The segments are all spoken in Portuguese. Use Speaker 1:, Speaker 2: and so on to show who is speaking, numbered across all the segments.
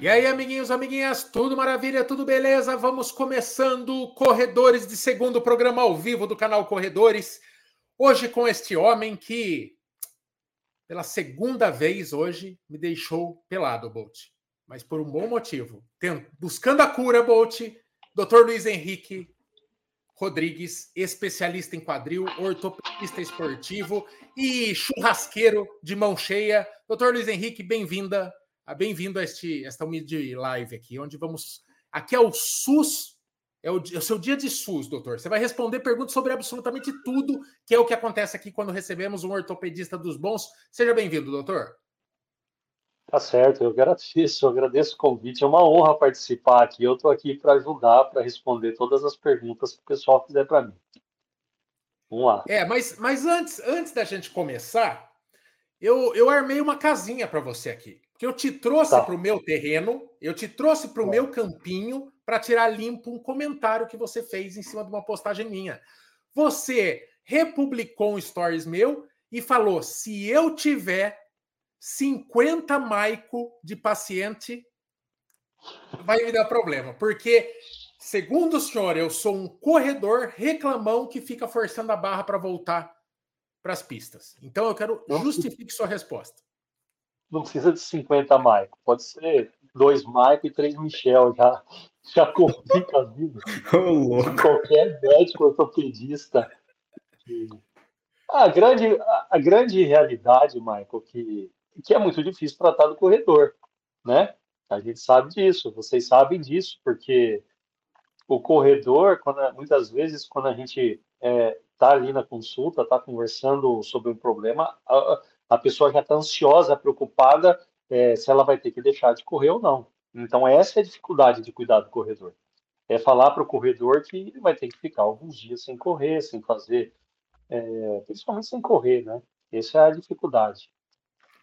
Speaker 1: E aí, amiguinhos, amiguinhas, tudo maravilha, tudo beleza? Vamos começando Corredores de segundo programa ao vivo do canal Corredores. Hoje com este homem que, pela segunda vez hoje, me deixou pelado, Bolt. Mas por um bom motivo. buscando a cura, Bolt, Dr. Luiz Henrique Rodrigues, especialista em quadril, ortopedista esportivo e churrasqueiro de mão cheia. Doutor Luiz Henrique, bem-vinda bem-vindo a este, esta humilde live aqui, onde vamos. Aqui é o SUS, é o, é o, seu dia de SUS, doutor. Você vai responder perguntas sobre absolutamente tudo, que é o que acontece aqui quando recebemos um ortopedista dos bons. Seja bem-vindo, doutor.
Speaker 2: Tá certo, eu agradeço, eu agradeço o convite. É uma honra participar aqui. Eu estou aqui para ajudar, para responder todas as perguntas que o pessoal fizer para mim.
Speaker 1: Vamos lá. É, mas, mas antes, antes da gente começar, eu, eu armei uma casinha para você aqui que eu te trouxe tá. para o meu terreno, eu te trouxe para o tá. meu campinho para tirar limpo um comentário que você fez em cima de uma postagem minha. Você republicou um stories meu e falou: se eu tiver 50 maico de paciente, vai me dar problema. Porque, segundo o senhor, eu sou um corredor reclamão que fica forçando a barra para voltar para as pistas. Então eu quero justifique sua resposta
Speaker 2: não precisa de 50 Maico, pode ser dois Maico e três Michel, já, já complica a vida. Oh, qualquer médico ortopedista. A grande, a grande realidade, Michael, que, que é muito difícil tratar do corredor, né? A gente sabe disso, vocês sabem disso, porque o corredor, quando, muitas vezes, quando a gente está é, tá ali na consulta, está conversando sobre um problema, a, a pessoa já está ansiosa, preocupada é, se ela vai ter que deixar de correr ou não. Então, essa é a dificuldade de cuidar do corredor. É falar para o corredor que ele vai ter que ficar alguns dias sem correr, sem fazer, é, principalmente sem correr, né? Essa é a dificuldade.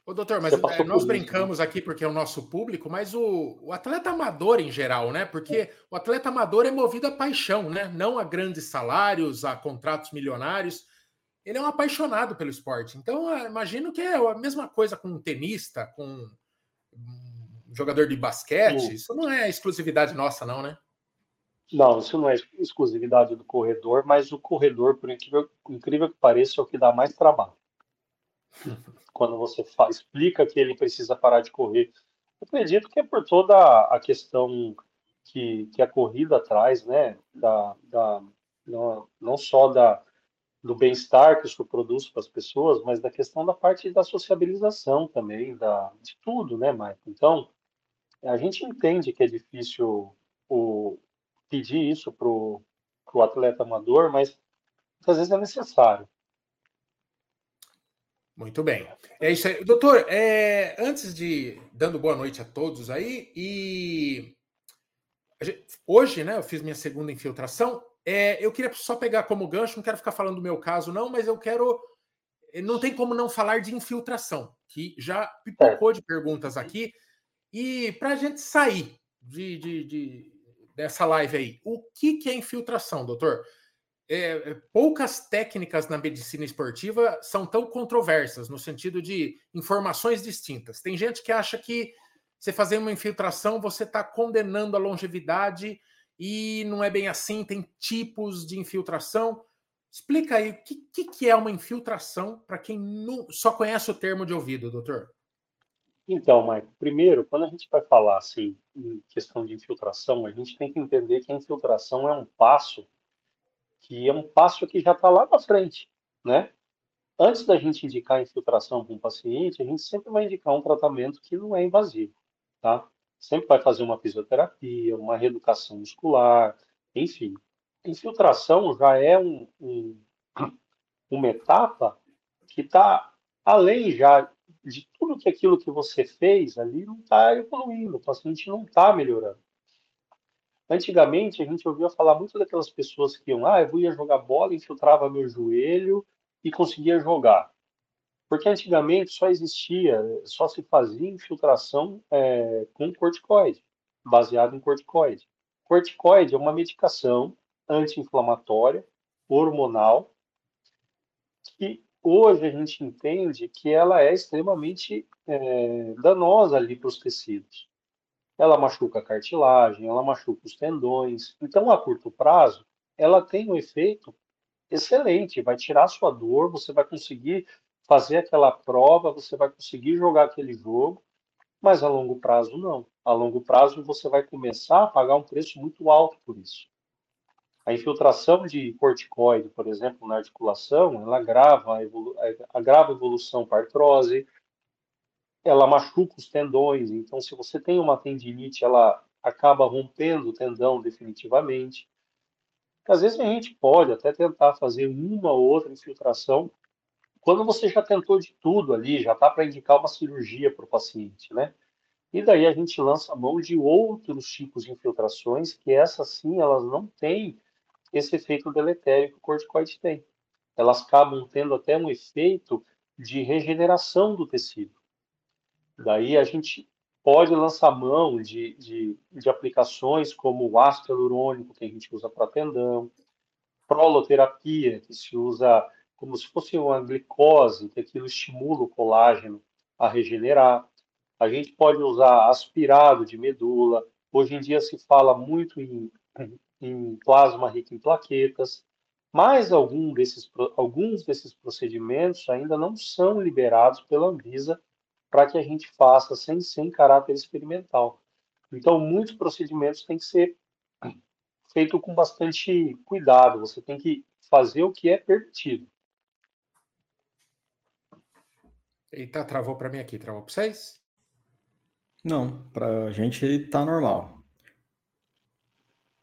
Speaker 1: Ô, doutor, mas é, nós brincamos né? aqui porque é o nosso público, mas o, o, atleta amador em geral, né? Porque o atleta amador é movido a paixão, né? Não a grandes salários, a contratos milionários ele é um apaixonado pelo esporte. Então, imagino que é a mesma coisa com um tenista, com um jogador de basquete. Isso não é exclusividade nossa, não, né?
Speaker 2: Não, isso não é exclusividade do corredor, mas o corredor, por incrível, incrível que pareça, é o que dá mais trabalho. Quando você explica que ele precisa parar de correr. Eu acredito que é por toda a questão que, que a corrida traz, né? Da, da, não, não só da, do bem-estar que isso produz para as pessoas, mas da questão da parte da sociabilização também, da, de tudo, né, Maicon? Então, a gente entende que é difícil o, pedir isso para o atleta amador, mas às vezes é necessário.
Speaker 1: Muito bem. É isso aí. Doutor, é, antes de. Dando boa noite a todos aí, e. Hoje, né, eu fiz minha segunda infiltração. É, eu queria só pegar como gancho, não quero ficar falando do meu caso, não, mas eu quero. Eh, não tem como não falar de infiltração, que já pipocou de perguntas aqui. E para a gente sair de, de, de, dessa live aí, o que, que é infiltração, doutor? É, é, poucas técnicas na medicina esportiva são tão controversas, no sentido de informações distintas. Tem gente que acha que você fazer uma infiltração, você está condenando a longevidade e não é bem assim, tem tipos de infiltração. Explica aí o que, que, é uma infiltração para quem não, só conhece o termo de ouvido, doutor.
Speaker 2: Então, Maicon, primeiro, quando a gente vai falar assim em questão de infiltração, a gente tem que entender que a infiltração é um passo que é um passo que já está lá na frente, né? Antes da gente indicar a infiltração para um paciente, a gente sempre vai indicar um tratamento que não é invasivo, tá? Sempre vai fazer uma fisioterapia, uma reeducação muscular, enfim. Infiltração já é um, um, uma etapa que está além já de tudo que aquilo que você fez ali não está evoluindo, o paciente não está melhorando. Antigamente, a gente ouvia falar muito daquelas pessoas que iam, ah, eu ia jogar bola, infiltrava meu joelho e conseguia jogar. Porque antigamente só existia, só se fazia infiltração é, com corticoide, baseado em corticoide. Corticoide é uma medicação anti-inflamatória, hormonal, que hoje a gente entende que ela é extremamente é, danosa ali para os tecidos. ela machuca a cartilagem, ela machuca os tendões. Então, a curto prazo, ela tem um efeito excelente, vai tirar sua dor, você vai conseguir fazer aquela prova, você vai conseguir jogar aquele jogo, mas a longo prazo não. A longo prazo você vai começar a pagar um preço muito alto por isso. A infiltração de corticoide, por exemplo, na articulação, ela agrava a, evolu agrava a evolução para artrose, ela machuca os tendões. Então, se você tem uma tendinite, ela acaba rompendo o tendão definitivamente. Às vezes a gente pode até tentar fazer uma ou outra infiltração quando você já tentou de tudo ali, já está para indicar uma cirurgia para o paciente, né? E daí a gente lança a mão de outros tipos de infiltrações que essas sim, elas não têm esse efeito deletério que o corticoide tem. Elas acabam tendo até um efeito de regeneração do tecido. Daí a gente pode lançar mão de, de, de aplicações como o ácido hialurônico, que a gente usa para tendão, proloterapia, que se usa como se fosse uma glicose, que aquilo estimula o colágeno a regenerar. A gente pode usar aspirado de medula. Hoje em dia se fala muito em, em plasma rico em plaquetas, mas algum desses, alguns desses procedimentos ainda não são liberados pela Anvisa para que a gente faça sem, sem caráter experimental. Então, muitos procedimentos têm que ser feito com bastante cuidado. Você tem que fazer o que é permitido.
Speaker 1: Eita, travou para mim aqui. Travou para vocês?
Speaker 3: Não, para a gente está normal.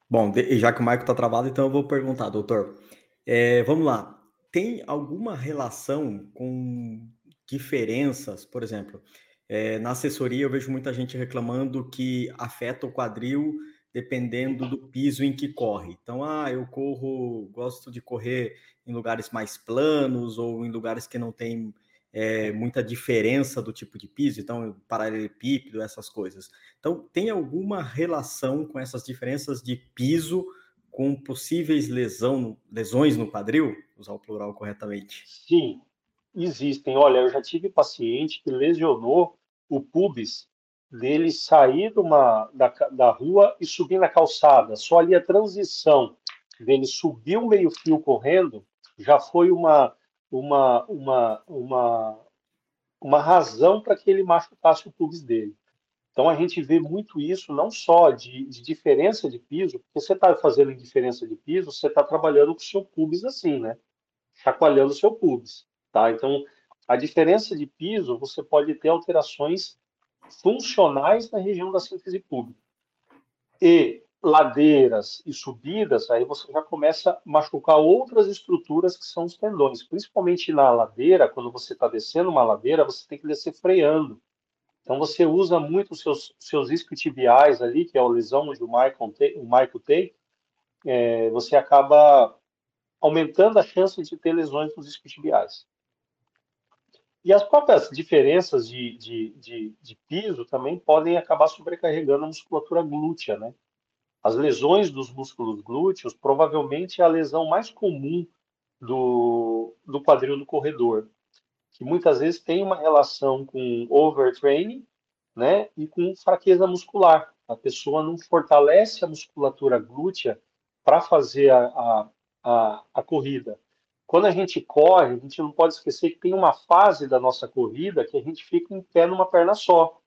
Speaker 3: Bom, já que o Marco está travado, então eu vou perguntar, doutor. É, vamos lá. Tem alguma relação com diferenças, por exemplo, é, na assessoria eu vejo muita gente reclamando que afeta o quadril dependendo do piso em que corre. Então, ah, eu corro, gosto de correr em lugares mais planos ou em lugares que não tem é, muita diferença do tipo de piso, então paralelepípedo, essas coisas. Então, tem alguma relação com essas diferenças de piso com possíveis lesão, lesões no quadril? Usar o plural corretamente.
Speaker 2: Sim, existem. Olha, eu já tive paciente que lesionou o pubis dele sair de uma, da, da rua e subir na calçada. Só ali a transição dele subir o meio fio correndo já foi uma, uma, uma, uma, uma razão para que ele machucasse o pubis dele. Então a gente vê muito isso, não só de, de diferença de piso, porque você está fazendo diferença de piso, você está trabalhando com o seu pubis assim, né? Chacoalhando o seu pubis. Tá? Então, a diferença de piso, você pode ter alterações funcionais na região da síntese pública. E ladeiras e subidas, aí você já começa a machucar outras estruturas que são os tendões. Principalmente na ladeira, quando você está descendo uma ladeira, você tem que descer freando. Então você usa muito os seus, seus isquiotibiais ali, que é a lesão onde o Michael tem, o Michael tem é, você acaba aumentando a chance de ter lesões nos isquiotibiais. E as próprias diferenças de, de, de, de, piso também podem acabar sobrecarregando a musculatura glútea, né? As lesões dos músculos glúteos provavelmente é a lesão mais comum do, do quadril do corredor, que muitas vezes tem uma relação com overtraining, né? E com fraqueza muscular. A pessoa não fortalece a musculatura glútea para fazer a, a, a, a corrida quando a gente corre, a gente não pode esquecer que tem uma fase da nossa corrida que a gente fica em pé numa perna só.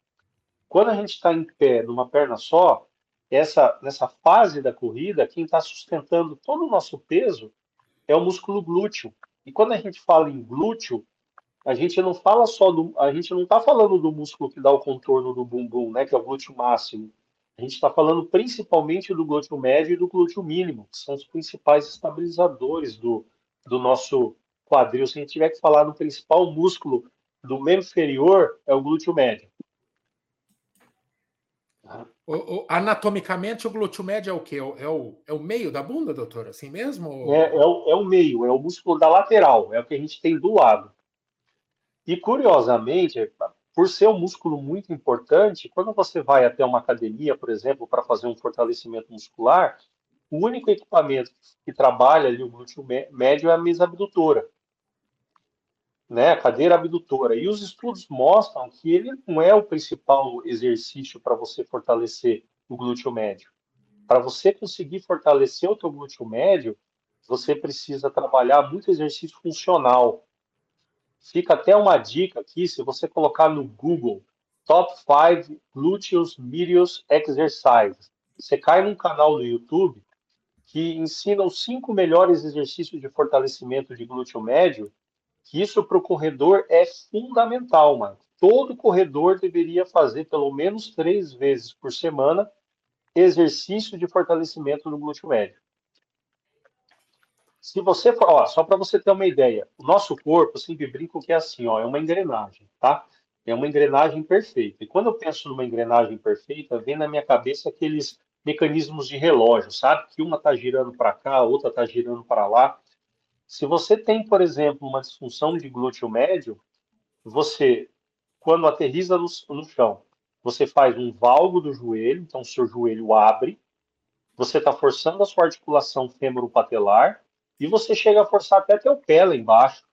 Speaker 2: Quando a gente está em pé numa perna só, essa nessa fase da corrida, quem está sustentando todo o nosso peso é o músculo glúteo. E quando a gente fala em glúteo, a gente não fala só do, a gente não está falando do músculo que dá o contorno do bumbum, né, que é o glúteo máximo. A gente está falando principalmente do glúteo médio e do glúteo mínimo, que são os principais estabilizadores do, do nosso quadril, se a gente tiver que falar no principal músculo do membro inferior, é o glúteo médio.
Speaker 1: O, o, anatomicamente, o glúteo médio é o quê? É o, é o meio da bunda, doutor? Assim mesmo?
Speaker 2: É, é, o, é o meio, é o músculo da lateral, é o que a gente tem do lado. E, curiosamente, por ser um músculo muito importante, quando você vai até uma academia, por exemplo, para fazer um fortalecimento muscular, o único equipamento que trabalha ali o glúteo médio é a mesa abdutora. Né, a cadeira abdutora. E os estudos mostram que ele não é o principal exercício para você fortalecer o glúteo médio. Para você conseguir fortalecer o teu glúteo médio, você precisa trabalhar muito exercício funcional. Fica até uma dica aqui, se você colocar no Google Top 5 Gluteus Medius Exercises. Você cai num canal no YouTube que ensina os cinco melhores exercícios de fortalecimento de glúteo médio, que isso para o corredor é fundamental, mano. Todo corredor deveria fazer pelo menos três vezes por semana exercício de fortalecimento do glúteo médio. Se você, ó, só para você ter uma ideia, o nosso corpo, sempre brinco que é assim, ó, é uma engrenagem, tá? É uma engrenagem perfeita. E quando eu penso numa engrenagem perfeita, vem na minha cabeça aqueles mecanismos de relógio, sabe? Que uma está girando para cá, a outra está girando para lá. Se você tem, por exemplo, uma disfunção de glúteo médio, você, quando aterriza no, no chão, você faz um valgo do joelho, então seu joelho abre, você está forçando a sua articulação fêmuro-patelar e você chega a forçar até teu pé lá embaixo,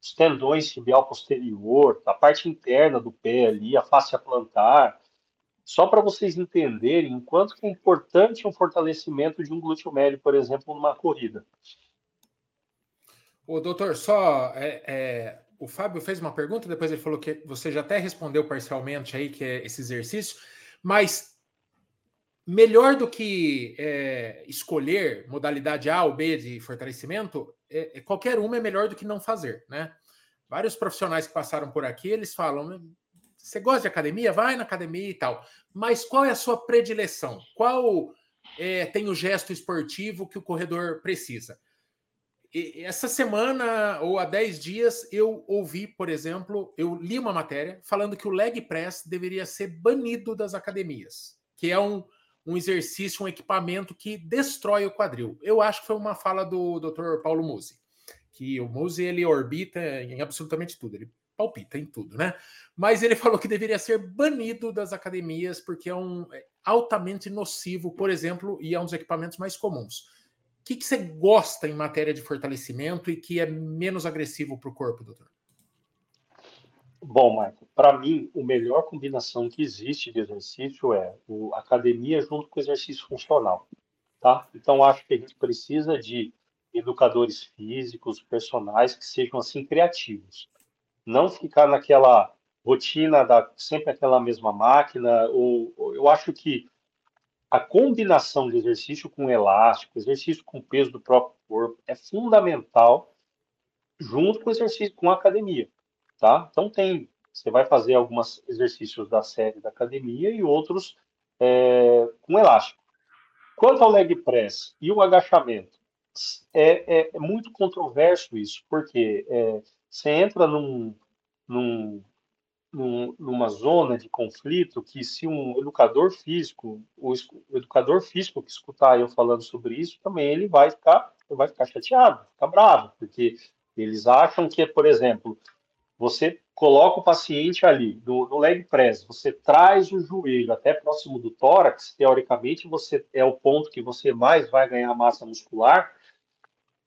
Speaker 2: os tendões tibial posterior, a parte interna do pé ali, a face plantar, só para vocês entenderem o quanto é importante um fortalecimento de um glúteo médio, por exemplo, numa corrida.
Speaker 1: O doutor, só é, é, o Fábio fez uma pergunta, depois ele falou que você já até respondeu parcialmente aí, que é esse exercício, mas melhor do que é, escolher modalidade A ou B de fortalecimento, é, é, qualquer uma é melhor do que não fazer, né? Vários profissionais que passaram por aqui, eles falam, você gosta de academia? Vai na academia e tal. Mas qual é a sua predileção? Qual é, tem o gesto esportivo que o corredor precisa? Essa semana ou há 10 dias eu ouvi, por exemplo, eu li uma matéria falando que o leg press deveria ser banido das academias, que é um, um exercício, um equipamento que destrói o quadril. Eu acho que foi uma fala do Dr. Paulo Musi, que o Musi ele orbita em absolutamente tudo. Ele palpita em tudo, né? Mas ele falou que deveria ser banido das academias porque é um é altamente nocivo, por exemplo, e é um dos equipamentos mais comuns. Que, que você gosta em matéria de fortalecimento e que é menos agressivo para o corpo, doutor?
Speaker 2: Bom, Michael, para mim, a melhor combinação que existe de exercício é a academia junto com o exercício funcional, tá? Então, acho que a gente precisa de educadores físicos, personagens que sejam, assim, criativos não ficar naquela rotina da sempre aquela mesma máquina. Ou, ou, eu acho que a combinação de exercício com elástico, exercício com peso do próprio corpo é fundamental junto com exercício com academia, tá? Então tem, você vai fazer alguns exercícios da série da academia e outros é, com elástico. Quanto ao leg press e o agachamento, é, é, é muito controverso isso, porque é, você entra num, num, num, numa zona de conflito que se um educador físico, o, educador físico que escutar eu falando sobre isso, também ele vai ficar, vai ficar chateado, ficar bravo, porque eles acham que, por exemplo, você coloca o paciente ali no, no leg press, você traz o joelho até próximo do tórax, teoricamente você é o ponto que você mais vai ganhar massa muscular,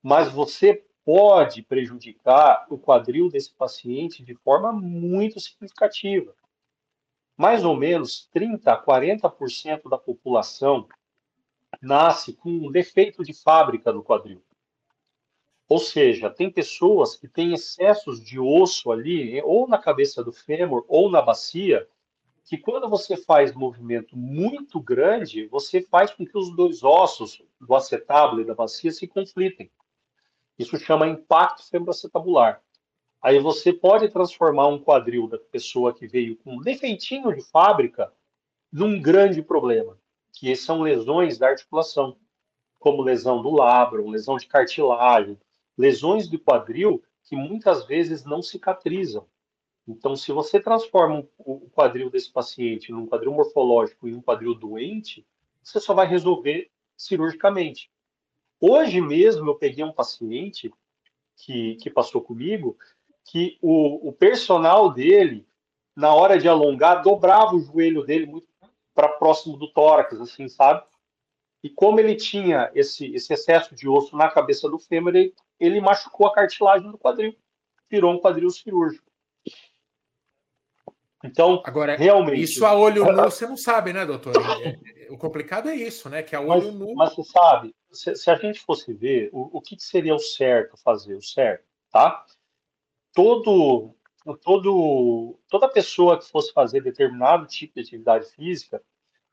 Speaker 2: mas você pode prejudicar o quadril desse paciente de forma muito significativa. Mais ou menos 30 a 40% da população nasce com um defeito de fábrica no quadril. Ou seja, tem pessoas que têm excessos de osso ali, ou na cabeça do fêmur, ou na bacia, que quando você faz movimento muito grande, você faz com que os dois ossos do acetábulo e da bacia se conflitem. Isso chama impacto femoroacetabular. Aí você pode transformar um quadril da pessoa que veio com um defeitinho de fábrica num grande problema, que são lesões da articulação, como lesão do labro, lesão de cartilagem, lesões do quadril que muitas vezes não cicatrizam. Então, se você transforma o quadril desse paciente num quadril morfológico e um quadril doente, você só vai resolver cirurgicamente. Hoje mesmo eu peguei um paciente que, que passou comigo que o, o personal dele, na hora de alongar, dobrava o joelho dele muito para próximo do tórax, assim, sabe? E como ele tinha esse, esse excesso de osso na cabeça do fêmur, ele, ele machucou a cartilagem do quadril. virou um quadril cirúrgico. Então,
Speaker 1: agora realmente isso a olho nu você não sabe, né, doutor? É, é, o complicado é isso, né? Que a olho
Speaker 2: mas,
Speaker 1: nu.
Speaker 2: Mas você sabe, se, se, a gente fosse ver o, o que, seria o certo fazer, o certo, tá? Todo, todo, toda pessoa que fosse fazer determinado tipo de atividade física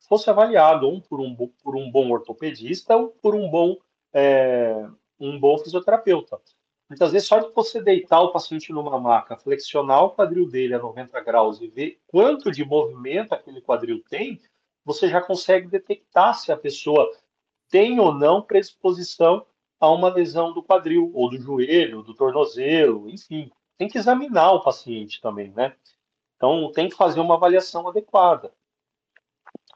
Speaker 2: fosse avaliado ou por um, por um bom ortopedista ou por um bom, é, um bom fisioterapeuta. Muitas vezes, só de você deitar o paciente numa maca, flexionar o quadril dele a 90 graus e ver quanto de movimento aquele quadril tem, você já consegue detectar se a pessoa tem ou não predisposição a uma lesão do quadril, ou do joelho, do tornozelo, enfim. Tem que examinar o paciente também, né? Então, tem que fazer uma avaliação adequada.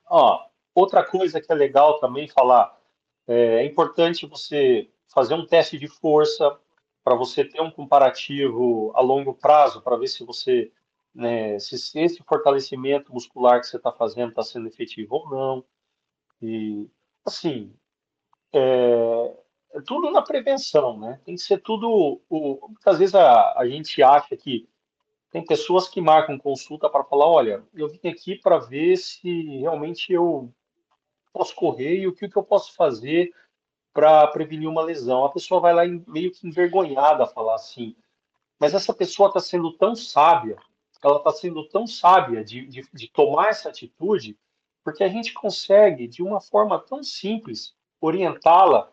Speaker 2: Ó, outra coisa que é legal também falar, é, é importante você fazer um teste de força para você ter um comparativo a longo prazo, para ver se você, né, se esse fortalecimento muscular que você está fazendo está sendo efetivo ou não. E, assim, é, é, tudo na prevenção, né? Tem que ser tudo. O, muitas vezes a, a gente acha que tem pessoas que marcam consulta para falar: olha, eu vim aqui para ver se realmente eu posso correr e o que, que eu posso fazer para prevenir uma lesão. A pessoa vai lá meio que envergonhada a falar assim, mas essa pessoa está sendo tão sábia, ela está sendo tão sábia de, de, de tomar essa atitude, porque a gente consegue, de uma forma tão simples, orientá-la,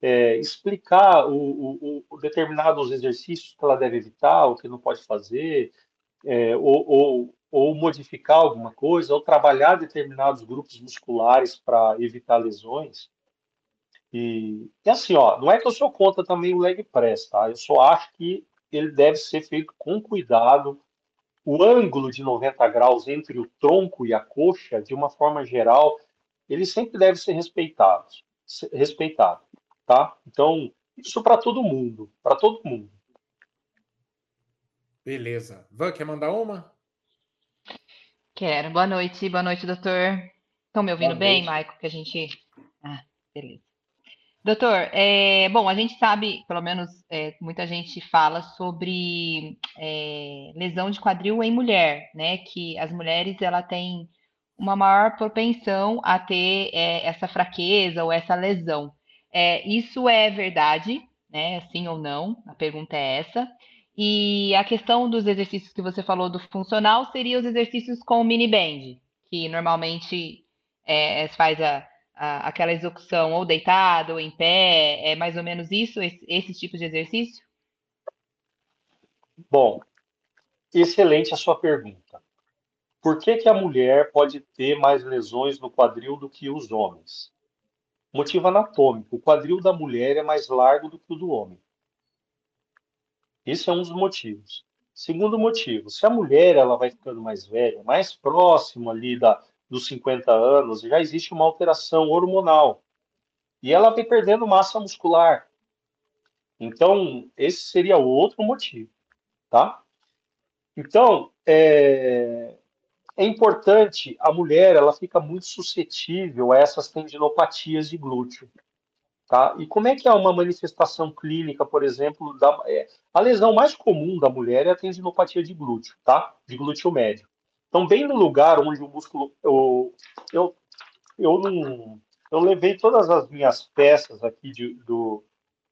Speaker 2: é, explicar o, o, o, determinados exercícios que ela deve evitar, o que não pode fazer, é, ou, ou, ou, modificar alguma coisa, ou trabalhar determinados grupos musculares para evitar lesões. E, e, assim, ó, não é que eu sou contra também o leg press, tá? Eu só acho que ele deve ser feito com cuidado. O ângulo de 90 graus entre o tronco e a coxa, de uma forma geral, ele sempre deve ser respeitado, respeitado, tá? Então, isso para todo mundo, para todo mundo.
Speaker 1: Beleza. Van, quer mandar uma?
Speaker 4: Quero. Boa noite, boa noite, doutor. Estão me ouvindo bem, Maico? Que a gente. Ah, beleza. Doutor, é, bom, a gente sabe, pelo menos é, muita gente fala sobre é, lesão de quadril em mulher, né? Que as mulheres ela têm uma maior propensão a ter é, essa fraqueza ou essa lesão. É, isso é verdade, né? Sim ou não? A pergunta é essa. E a questão dos exercícios que você falou do funcional seria os exercícios com mini band, que normalmente é, faz a, aquela execução ou deitado ou em pé, é mais ou menos isso, esse, esse tipo de exercício?
Speaker 2: Bom, excelente a sua pergunta. Por que, que a mulher pode ter mais lesões no quadril do que os homens? Motivo anatômico: o quadril da mulher é mais largo do que o do homem. Esse é um dos motivos. Segundo motivo, se a mulher ela vai ficando mais velha, mais próximo ali da, dos 50 anos, já existe uma alteração hormonal. E ela vai perdendo massa muscular. Então, esse seria outro motivo, tá? Então, é, é importante, a mulher, ela fica muito suscetível a essas tendinopatias de glúteo. Tá? E como é que é uma manifestação clínica, por exemplo, da, é, a lesão mais comum da mulher é a tendinopatia de glúteo, tá? De glúteo médio. Então, bem no lugar onde o músculo. Eu, eu, eu, não, eu levei todas as minhas peças aqui de, do,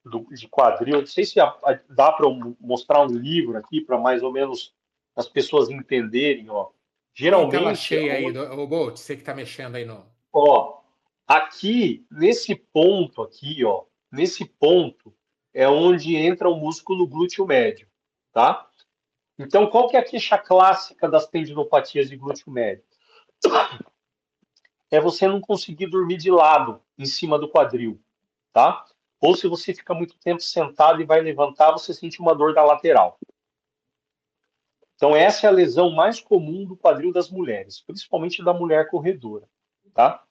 Speaker 2: do, de quadril. Não sei se dá para mostrar um livro aqui para mais ou menos as pessoas entenderem. Ó.
Speaker 1: Geralmente. Tela cheia aí, o Bolt, você que está mexendo aí no.
Speaker 2: Ó, Aqui, nesse ponto aqui, ó, nesse ponto é onde entra o músculo glúteo médio, tá? Então, qual que é a queixa clássica das tendinopatias de glúteo médio? É você não conseguir dormir de lado, em cima do quadril, tá? Ou se você fica muito tempo sentado e vai levantar, você sente uma dor da lateral. Então, essa é a lesão mais comum do quadril das mulheres, principalmente da mulher corredora, tá?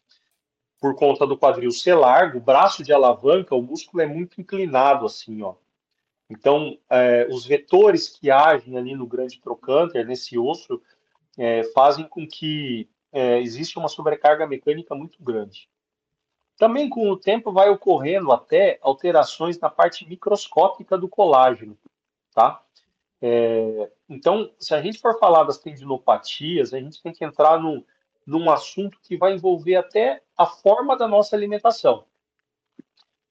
Speaker 2: por conta do quadril ser largo, o braço de alavanca, o músculo é muito inclinado assim, ó. Então, é, os vetores que agem ali no grande trocânter, nesse osso, é, fazem com que é, exista uma sobrecarga mecânica muito grande. Também, com o tempo, vai ocorrendo até alterações na parte microscópica do colágeno, tá? É, então, se a gente for falar das tendinopatias, a gente tem que entrar num, num assunto que vai envolver até a forma da nossa alimentação.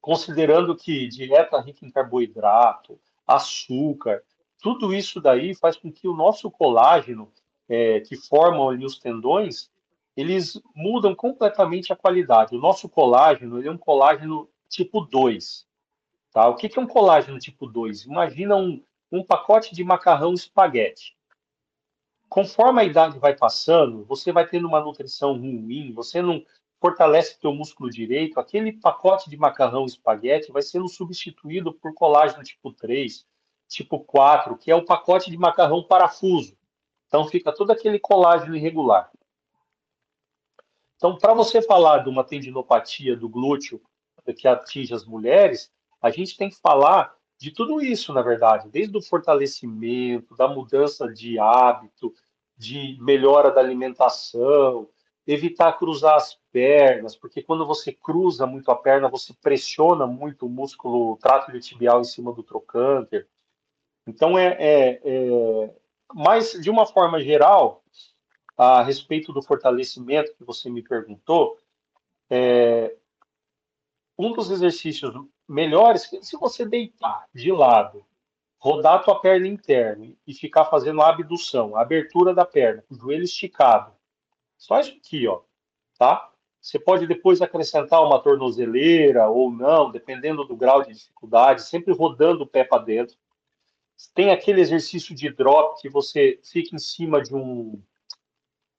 Speaker 2: Considerando que dieta rica em carboidrato, açúcar, tudo isso daí faz com que o nosso colágeno, é, que formam ali os tendões, eles mudam completamente a qualidade. O nosso colágeno ele é um colágeno tipo 2. Tá? O que, é um colágeno tipo 2? Imagina um, um pacote de macarrão espaguete. Conforme a idade vai passando, você vai tendo uma nutrição ruim, você não fortalece teu músculo direito, aquele pacote de macarrão espaguete vai sendo substituído por colágeno tipo 3, tipo 4, que é o pacote de macarrão parafuso. Então fica todo aquele colágeno irregular. Então, para você falar de uma tendinopatia do glúteo que atinge as mulheres, a gente tem que falar de tudo isso, na verdade, desde o fortalecimento, da mudança de hábito, de melhora da alimentação, evitar cruzar as pernas, porque quando você cruza muito a perna, você pressiona muito o músculo tráfego tibial em cima do trocânter. Então, é, é, é, mas de uma forma geral, a respeito do fortalecimento que você me perguntou, é, um dos exercícios melhores, se você deitar de lado, rodar a tua perna interna e ficar fazendo a abdução, a abertura da perna, o joelho esticado, só isso aqui, ó, tá? Você pode depois acrescentar uma tornozeleira ou não, dependendo do grau de dificuldade, sempre rodando o pé para dentro. Tem aquele exercício de drop que você fica em cima de um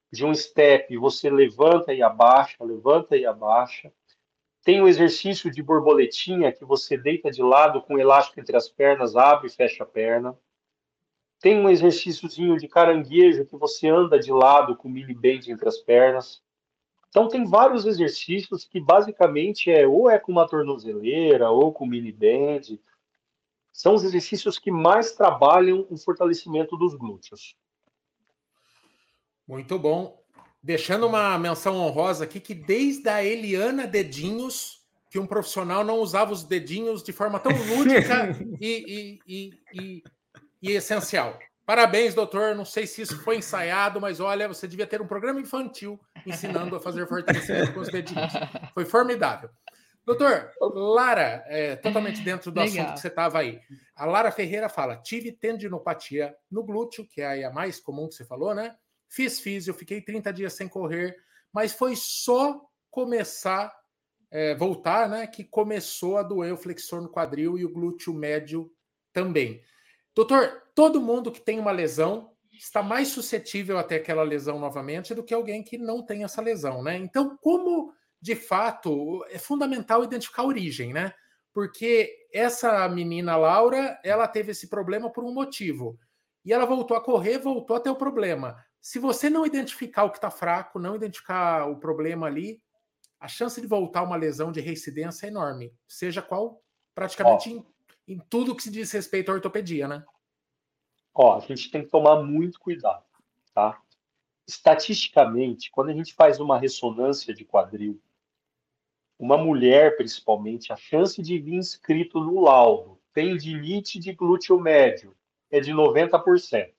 Speaker 2: de um step, você levanta e abaixa, levanta e abaixa. Tem o exercício de borboletinha, que você deita de lado com elástico entre as pernas, abre e fecha a perna. Tem um exercíciozinho de caranguejo, que você anda de lado com o mini bend entre as pernas. Então, tem vários exercícios que basicamente é ou é com uma tornozeleira ou com mini band. São os exercícios que mais trabalham o fortalecimento dos glúteos.
Speaker 1: Muito bom. Deixando uma menção honrosa aqui que desde a Eliana Dedinhos, que um profissional não usava os dedinhos de forma tão lúdica e, e, e, e, essencial. Parabéns, doutor. Não sei se isso foi ensaiado, mas olha, você devia ter um programa infantil ensinando a fazer fortalecimento com os dedinhos. Foi formidável. Doutor, Lara, é, totalmente dentro do Legal. assunto que você estava aí. A Lara Ferreira fala: tive tendinopatia no glúteo, que é a mais comum que você falou, né? Fiz físio, fiquei 30 dias sem correr, mas foi só começar, é, voltar, né, que começou a doer o flexor no quadril e o glúteo médio também. Doutor, todo mundo que tem uma lesão está mais suscetível até aquela lesão novamente do que alguém que não tem essa lesão, né? Então, como de fato é fundamental identificar a origem, né? Porque essa menina Laura, ela teve esse problema por um motivo. E ela voltou a correr, voltou a ter o problema. Se você não identificar o que está fraco, não identificar o problema ali, a chance de voltar uma lesão de reincidência é enorme, seja qual, praticamente em, em, tudo que se diz respeito à ortopedia, né?
Speaker 2: Ó, a gente tem que tomar muito cuidado, tá? Estatisticamente, quando a gente faz uma ressonância de quadril, uma mulher, principalmente, a chance de vir inscrito no laudo tendinite de glúteo médio é de 90%.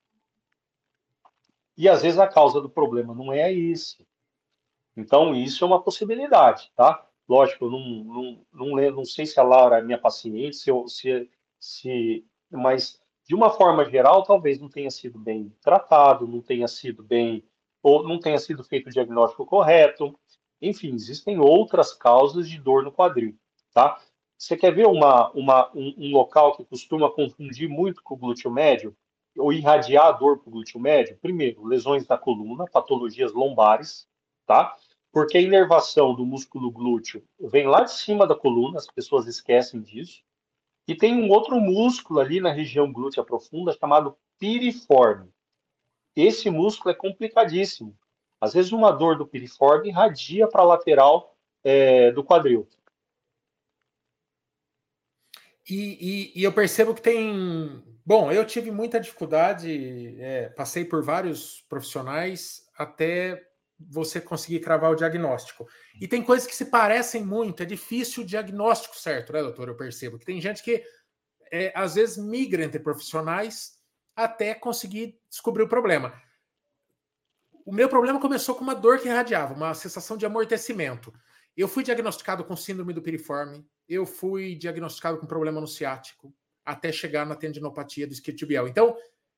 Speaker 2: E às vezes a causa do problema não é isso. Então, isso é uma possibilidade, tá? Lógico, eu não, não, não, não sei se a Laura é minha paciente, se, se, se, mas de uma forma geral, talvez não tenha sido bem tratado, não tenha sido bem, ou não tenha sido feito o diagnóstico correto. Enfim, existem outras causas de dor no quadril, tá? Você quer ver uma, uma, um, um local que costuma confundir muito com o glúteo médio? ou irradiar a dor para o glúteo médio? Primeiro, lesões da coluna, patologias lombares, tá? Porque a inervação do músculo glúteo vem lá de cima da coluna, as pessoas esquecem disso. E tem um outro músculo ali na região glútea profunda chamado piriforme. Esse músculo é complicadíssimo. Às vezes uma dor do piriforme irradia para a lateral é, do quadril.
Speaker 1: E, e, e, eu percebo que tem Bom, eu tive muita dificuldade, é, passei por vários profissionais até você conseguir cravar o diagnóstico. E tem coisas que se parecem muito, é difícil o diagnóstico certo, né, doutor? Eu percebo que tem gente que é, às vezes migra entre profissionais até conseguir descobrir o problema. O meu problema começou com uma dor que irradiava, uma sensação de amortecimento. Eu fui diagnosticado com síndrome do piriforme, eu fui diagnosticado com problema no ciático, até chegar na tendinopatia do isquiotibial. Então,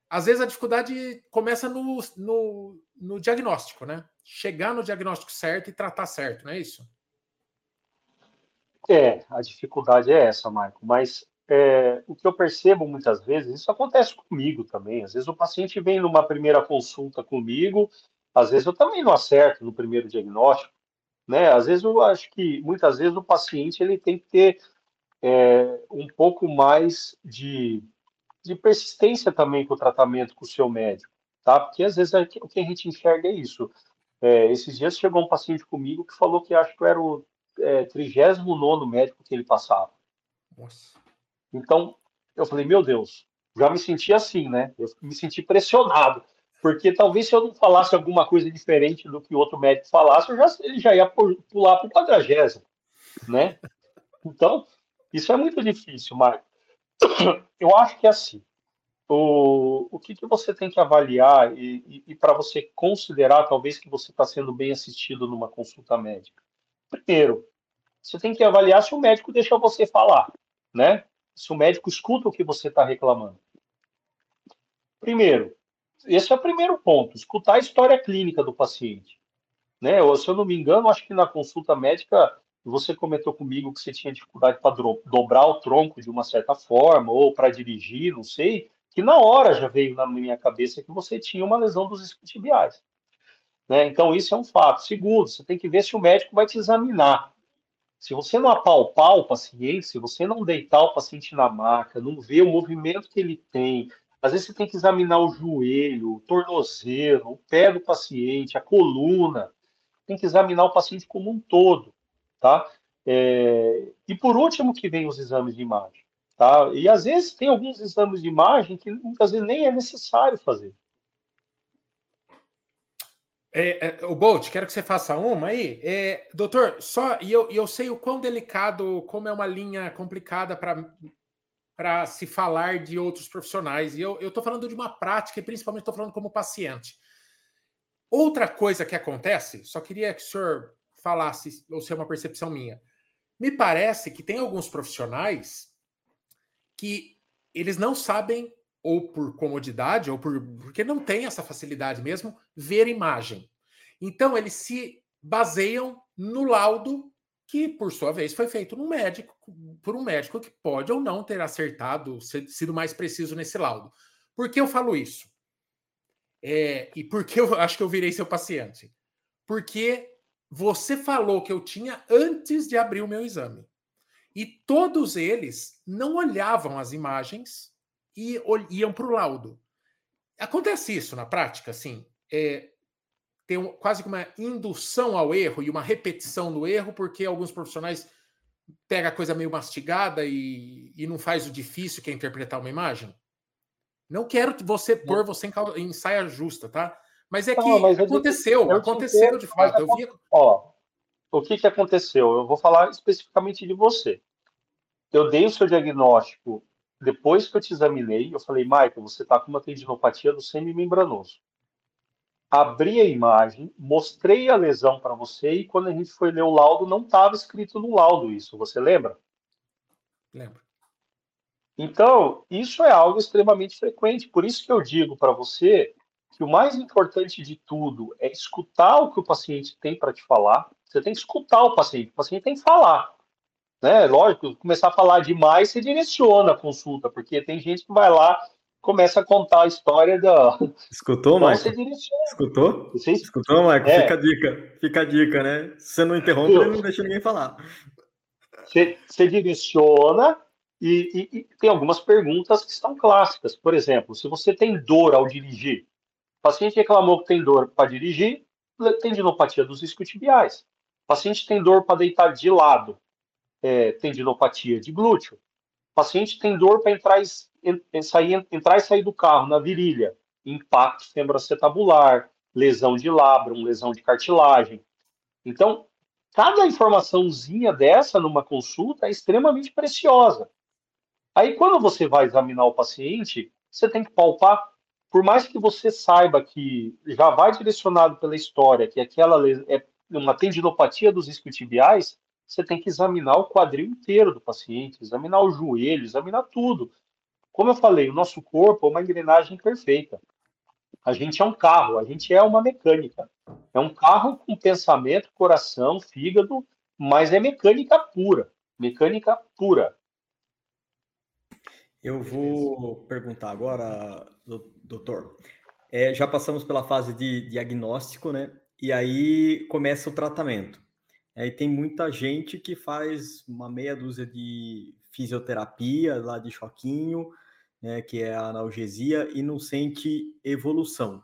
Speaker 1: às vezes a dificuldade começa no, no, no, diagnóstico, né? Chegar no diagnóstico certo e tratar certo, não é isso?
Speaker 2: É, a dificuldade é essa, Marco. Mas é, o que eu percebo muitas vezes, isso acontece comigo também. Às vezes o paciente vem numa primeira consulta comigo, às vezes eu também não acerto no primeiro diagnóstico, né? Às vezes eu acho que muitas vezes o paciente ele tem que ter é, um pouco mais de de persistência também com o tratamento com o seu médico, tá? Porque às vezes é o que a gente enxerga é isso. É, esses dias chegou um paciente comigo que falou que acho que era o é, 39 médico que ele passava. Nossa. Então, eu falei, meu Deus, já me senti assim, né? Eu me senti pressionado. Porque talvez se eu não falasse alguma coisa diferente do que o outro médico falasse, já, ele já ia pular para o quadragésimo, né? Então, isso é muito difícil, Marco. Eu acho que é assim. O, o que, que você tem que avaliar e, e, e para você considerar, talvez, que você está sendo bem assistido numa consulta médica? Primeiro, você tem que avaliar se o médico deixa você falar, né? Se o médico escuta o que você está reclamando. Primeiro, esse é o primeiro ponto, escutar a história clínica do paciente. Né? Ou, se eu não me engano, acho que na consulta médica você comentou comigo que você tinha dificuldade para dobrar o tronco de uma certa forma, ou para dirigir, não sei, que na hora já veio na minha cabeça que você tinha uma lesão dos isquiotibiais. Né? Então, isso é um fato. Segundo, você tem que ver se o médico vai te examinar. Se você não apalpar o paciente, se você não deitar o paciente na maca, não ver o movimento que ele tem, às vezes você tem que examinar o joelho, o tornozelo, o pé do paciente, a coluna, tem que examinar o paciente como um todo tá? É, e por último que vem os exames de imagem, tá? E às vezes tem alguns exames de imagem que muitas vezes nem é necessário fazer.
Speaker 1: É, é, o Bolt, quero que você faça uma aí. É, doutor, só e eu, eu sei o quão delicado, como é uma linha complicada para se falar de outros profissionais. E eu estou falando de uma prática e principalmente estou falando como paciente. Outra coisa que acontece, só queria que o senhor falasse, ou se é uma percepção minha. Me parece que tem alguns profissionais que eles não sabem, ou por comodidade, ou por, porque não tem essa facilidade mesmo, ver imagem. Então, eles se baseiam no laudo que, por sua vez, foi feito no médico, por um médico que pode ou não ter acertado, sido mais preciso nesse laudo. Por que eu falo isso? É, e por que eu acho que eu virei seu paciente? Porque você falou que eu tinha antes de abrir o meu exame. E todos eles não olhavam as imagens e iam para o laudo. Acontece isso na prática, assim. É, tem um, quase que uma indução ao erro e uma repetição do erro, porque alguns profissionais pegam a coisa meio mastigada e, e não faz o difícil que é interpretar uma imagem. Não quero você pôr você em, em saia justa, tá? Mas é que não, mas aconteceu, aconteceu de fato. Eu vi...
Speaker 2: Ó, o que, que aconteceu? Eu vou falar especificamente de você. Eu dei o seu diagnóstico depois que eu te examinei. Eu falei, Michael, você está com uma tendinopatia do semimembranoso. Abri a imagem, mostrei a lesão para você e quando a gente foi ler o laudo, não estava escrito no laudo isso. Você lembra?
Speaker 1: Lembro.
Speaker 2: Então, isso é algo extremamente frequente. Por isso que eu digo para você que o mais importante de tudo é escutar o que o paciente tem para te falar. Você tem que escutar o paciente, o paciente tem que falar. Né? Lógico, começar a falar demais, você direciona a consulta, porque tem gente que vai lá começa a contar a história da.
Speaker 3: Escutou, então, Michael? Escutou? Você... Escutou, Michael? É. Fica a dica, fica a dica, né? Se você não interrompe, ele não deixa ninguém falar.
Speaker 2: Você, você direciona e, e, e, tem algumas perguntas que são clássicas. Por exemplo, se você tem dor ao dirigir, paciente reclamou que tem dor para dirigir, tendinopatia dos isquiotibiais. Paciente tem dor para deitar de lado, é, tendinopatia de glúteo. Paciente tem dor para entrar, e, sair, entrar e sair do carro na virilha, impacto femoroacetabular, lesão de labrum, lesão de cartilagem. Então, cada informaçãozinha dessa numa consulta é extremamente preciosa. Aí, quando você vai examinar o paciente, você tem que palpar. Por mais que você saiba que já vai direcionado pela história, que aquela é uma tendinopatia dos isquiotibiais, você tem que examinar o quadril inteiro do paciente, examinar o joelho, examinar tudo. Como eu falei, o nosso corpo é uma engrenagem perfeita. A gente é um carro, a gente é uma mecânica. É um carro com pensamento, coração, fígado, mas é mecânica pura. Mecânica pura.
Speaker 3: Eu vou perguntar agora, doutor. É, já passamos pela fase de diagnóstico, né? E aí começa o tratamento. Aí tem muita gente que faz uma meia dúzia de fisioterapia lá de choquinho, né, que é a analgesia, e não sente evolução.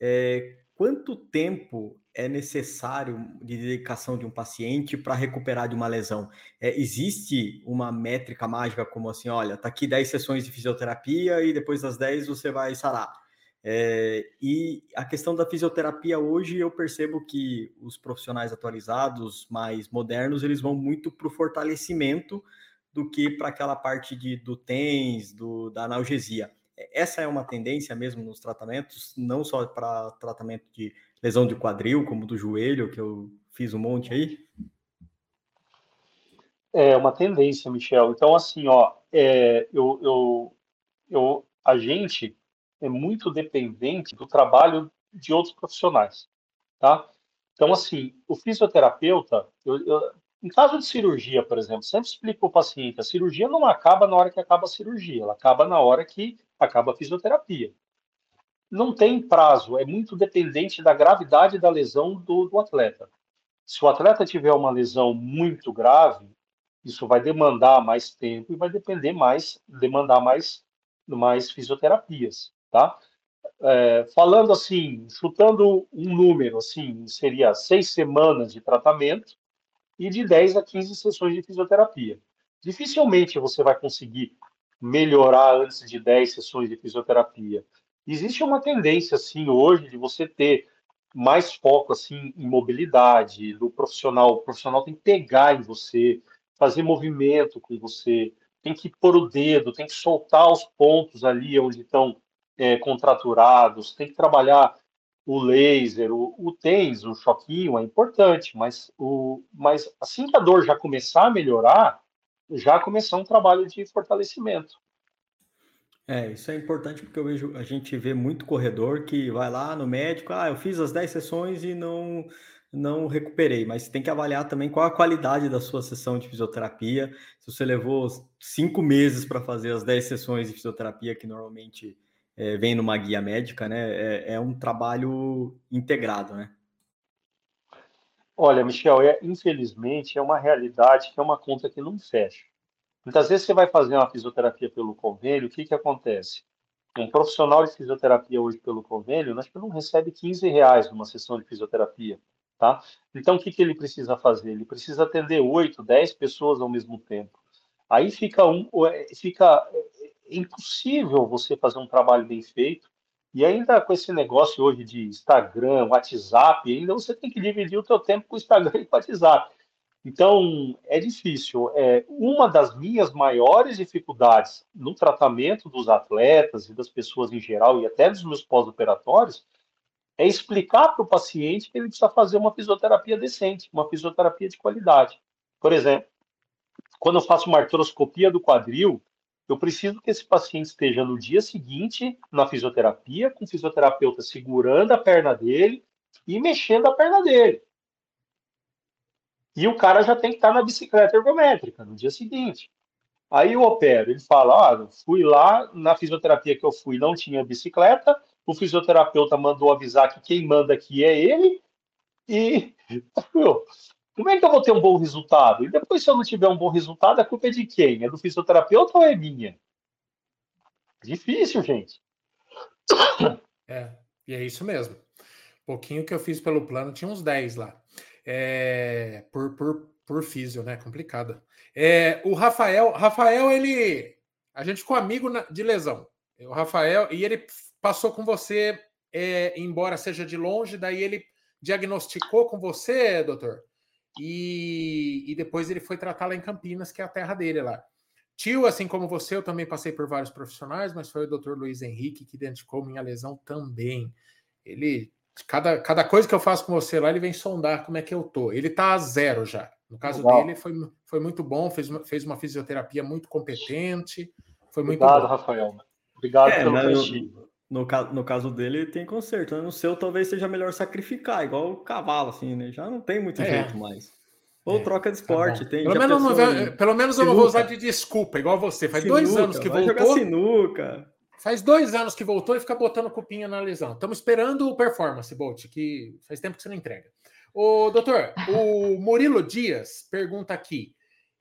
Speaker 3: É, quanto tempo é necessário de dedicação de um paciente para recuperar de uma lesão? É, existe uma métrica mágica como assim, olha, tá aqui 10 sessões de fisioterapia e depois das 10 você vai sarar. É, e a questão da fisioterapia hoje eu percebo que os profissionais atualizados, mais modernos, eles vão muito para o fortalecimento do que para aquela parte de, do TENS, do, da analgesia. Essa é uma tendência mesmo nos tratamentos, não só para tratamento de lesão de quadril, como do joelho, que eu fiz um monte aí?
Speaker 2: É uma tendência, Michel. Então, assim, ó, é, eu, eu, eu, a gente é muito dependente do trabalho de outros profissionais, tá? Então, assim, o fisioterapeuta, eu, eu, em caso de cirurgia, por exemplo, sempre explico para o paciente, a cirurgia não acaba na hora que acaba a cirurgia, ela acaba na hora que acaba a fisioterapia. Não tem prazo, é muito dependente da gravidade da lesão do, do atleta. Se o atleta tiver uma lesão muito grave, isso vai demandar mais tempo e vai depender mais, demandar mais, mais fisioterapias, tá? É, falando assim, chutando um número, assim, seria seis semanas de tratamento, e de 10 a 15 sessões de fisioterapia. Dificilmente você vai conseguir melhorar antes de 10 sessões de fisioterapia. Existe uma tendência, assim, hoje, de você ter mais foco, assim, em mobilidade, do profissional. O profissional tem que pegar em você, fazer movimento com você, tem que pôr o dedo, tem que soltar os pontos ali onde estão é, contraturados, tem que trabalhar o laser, o, o TENS, o choquinho é importante, mas, o, mas assim que a dor já começar a melhorar, já começar um trabalho de fortalecimento.
Speaker 3: É, isso é importante porque eu vejo, a gente vê muito corredor que vai lá no médico, ah, eu fiz as 10 sessões e não não recuperei, mas tem que avaliar também qual a qualidade da sua sessão de fisioterapia. Se você levou cinco meses para fazer as 10 sessões de fisioterapia, que normalmente é, vem numa guia médica, né? É, é, um trabalho integrado, né?
Speaker 2: Olha, Michel, é, infelizmente é uma realidade que é uma conta que não fecha. Muitas vezes você vai fazer uma fisioterapia pelo convênio, o que, que acontece? Um profissional de fisioterapia hoje pelo convênio, nós não recebe 15 reais numa sessão de fisioterapia, tá? Então, o que, que ele precisa fazer? Ele precisa atender 8, 10 pessoas ao mesmo tempo. Aí fica, um, é, fica impossível você fazer um trabalho bem feito. E ainda com esse negócio hoje de Instagram, WhatsApp, ainda você tem que dividir o teu tempo com o Instagram e com o WhatsApp. Então, é difícil. É, uma das minhas maiores dificuldades no tratamento dos atletas e das pessoas em geral, e até dos meus pós-operatórios, é explicar para o paciente que ele precisa fazer uma fisioterapia decente, uma fisioterapia de qualidade. Por exemplo, quando eu faço uma artroscopia do quadril, eu preciso que esse paciente esteja no dia seguinte na fisioterapia, com o fisioterapeuta segurando a perna dele e mexendo a perna dele. E o cara já tem que estar na bicicleta ergométrica no dia seguinte. Aí eu opero, ele fala: ah, fui lá na fisioterapia que eu fui, não tinha bicicleta, o fisioterapeuta mandou avisar que quem manda aqui é ele, e como é que eu vou ter um bom resultado? E depois, se eu não tiver um bom resultado, a culpa é de quem? É do fisioterapeuta ou é minha? Difícil, gente.
Speaker 1: É, e é isso mesmo. Pouquinho que eu fiz pelo plano, tinha uns 10 lá. É, por, por, por físio, né? Complicada. É, o Rafael, Rafael, ele. A gente ficou amigo na, de lesão. O Rafael, e ele passou com você, é, embora seja de longe, daí ele diagnosticou com você, doutor? E, e depois ele foi tratar lá em Campinas, que é a terra dele lá. Tio, assim como você, eu também passei por vários profissionais, mas foi o Dr. Luiz Henrique que identificou minha lesão também. Ele, cada, cada coisa que eu faço com você lá, ele vem sondar como é que eu tô. Ele tá a zero já. No caso Legal. dele, foi, foi muito bom, fez uma, fez uma fisioterapia muito competente. Foi muito
Speaker 2: Obrigado,
Speaker 1: bom.
Speaker 2: Rafael. Obrigado é, pelo
Speaker 3: prestígio. No, no caso dele, tem conserto. Né? No seu, talvez seja melhor sacrificar, igual o cavalo, assim, né? Já não tem muito é. jeito mais. Ou é, troca de tá esporte. Tá tem,
Speaker 1: pelo, menos não, pelo menos eu não vou usar de desculpa, igual você. Faz sinuca, dois anos que voltou. Jogar
Speaker 3: sinuca.
Speaker 1: Faz dois anos que voltou e fica botando cupinha na lesão. Estamos esperando o performance, Bolt, que faz tempo que você não entrega. Ô, doutor, o Murilo Dias pergunta aqui: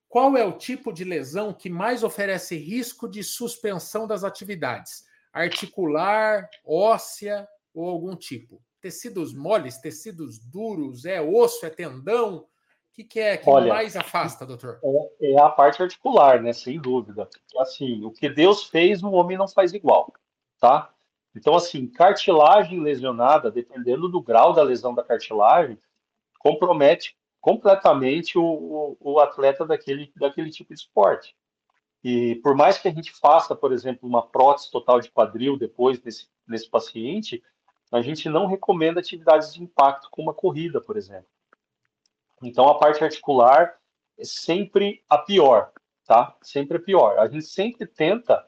Speaker 1: qual é o tipo de lesão que mais oferece risco de suspensão das atividades? Articular, óssea ou algum tipo? Tecidos moles, tecidos duros, é osso, é tendão? O que, que é que Olha, mais afasta, doutor?
Speaker 2: É, é, a parte articular, né? Sem dúvida. Assim, o que Deus fez, o homem não faz igual, tá? Então, assim, cartilagem lesionada, dependendo do grau da lesão da cartilagem, compromete completamente o, o, o atleta daquele, daquele tipo de esporte. E por mais que a gente faça, por exemplo, uma prótese total de quadril depois desse, nesse paciente, a gente não recomenda atividades de impacto como a corrida, por exemplo. Então, a parte articular é sempre a pior, tá? Sempre a pior. A gente sempre tenta,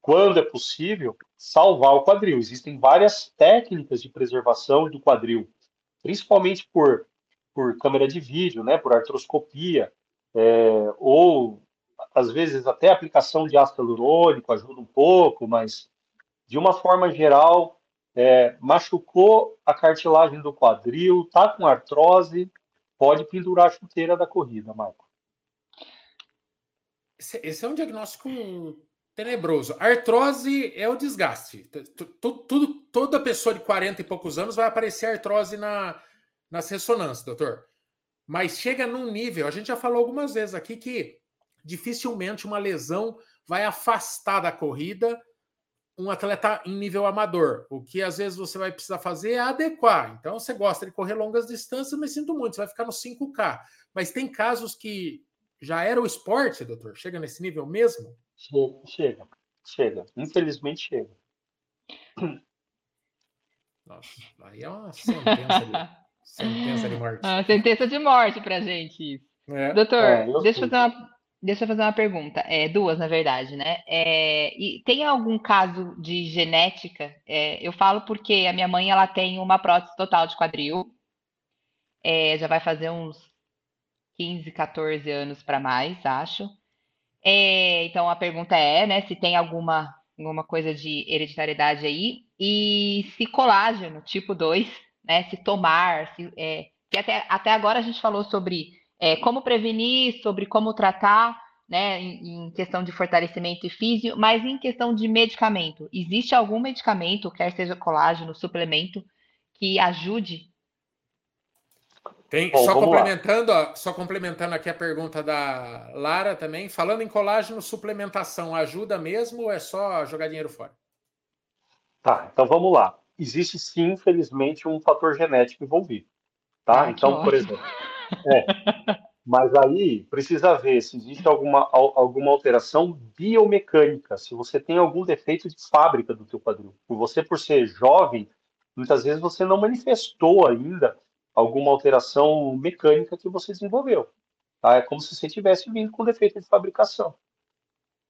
Speaker 2: quando é possível, salvar o quadril. Existem várias técnicas de preservação do quadril, principalmente por, por câmera de vídeo, né? Por artroscopia, é, ou às vezes até aplicação de ácido hialurônico ajuda um pouco, mas de uma forma geral, é, machucou a cartilagem do quadril, tá com artrose, pode pendurar a chuteira da corrida, Marco.
Speaker 1: Esse, é um diagnóstico tenebroso. Artrose é o desgaste. Tudo, tudo, toda pessoa de 40 e poucos anos vai aparecer artrose na, nas ressonâncias, doutor. Mas chega num nível, a gente já falou algumas vezes aqui que dificilmente uma lesão vai afastar da corrida um atleta em nível amador. O que às vezes você vai precisar fazer é adequar. Então, você gosta de correr longas distâncias, mas sinto muito, você vai ficar no 5K. Mas tem casos que já era o esporte, doutor? Chega nesse nível mesmo?
Speaker 2: Chega, chega. chega. Infelizmente chega.
Speaker 1: Nossa, aí é uma sentença de, sentença de morte.
Speaker 4: Uma sentença de morte pra gente. É. Doutor, é, deixa eu fazer uma Deixa eu fazer uma pergunta, é, duas, na verdade, né? É, e tem algum caso de genética? É, eu falo porque a minha mãe ela tem uma prótese total de quadril, é, já vai fazer uns 15, 14 anos para mais, acho. É, então a pergunta é, né, se tem alguma, alguma coisa de hereditariedade aí, e se colágeno tipo 2, né, se tomar, se, é, que até, até agora a gente falou sobre é, como prevenir, sobre como tratar, né, em, em, questão de fortalecimento e físio, mas em questão de medicamento. Existe algum medicamento, quer seja colágeno, suplemento, que ajude?
Speaker 1: Tem, Bom, só complementando, ó, só complementando aqui a pergunta da Lara também, falando em colágeno, suplementação ajuda mesmo ou é só jogar dinheiro fora?
Speaker 2: Tá, então vamos lá. Existe sim, infelizmente, um fator genético envolvido. Tá? Ah, então, por exemplo, é. Mas aí precisa ver se existe alguma, alguma alteração biomecânica, se você tem algum defeito de fábrica do teu quadril. Por você, por ser jovem, muitas vezes você não manifestou ainda alguma alteração mecânica que você desenvolveu. Tá? É como se você tivesse vindo com defeito de fabricação.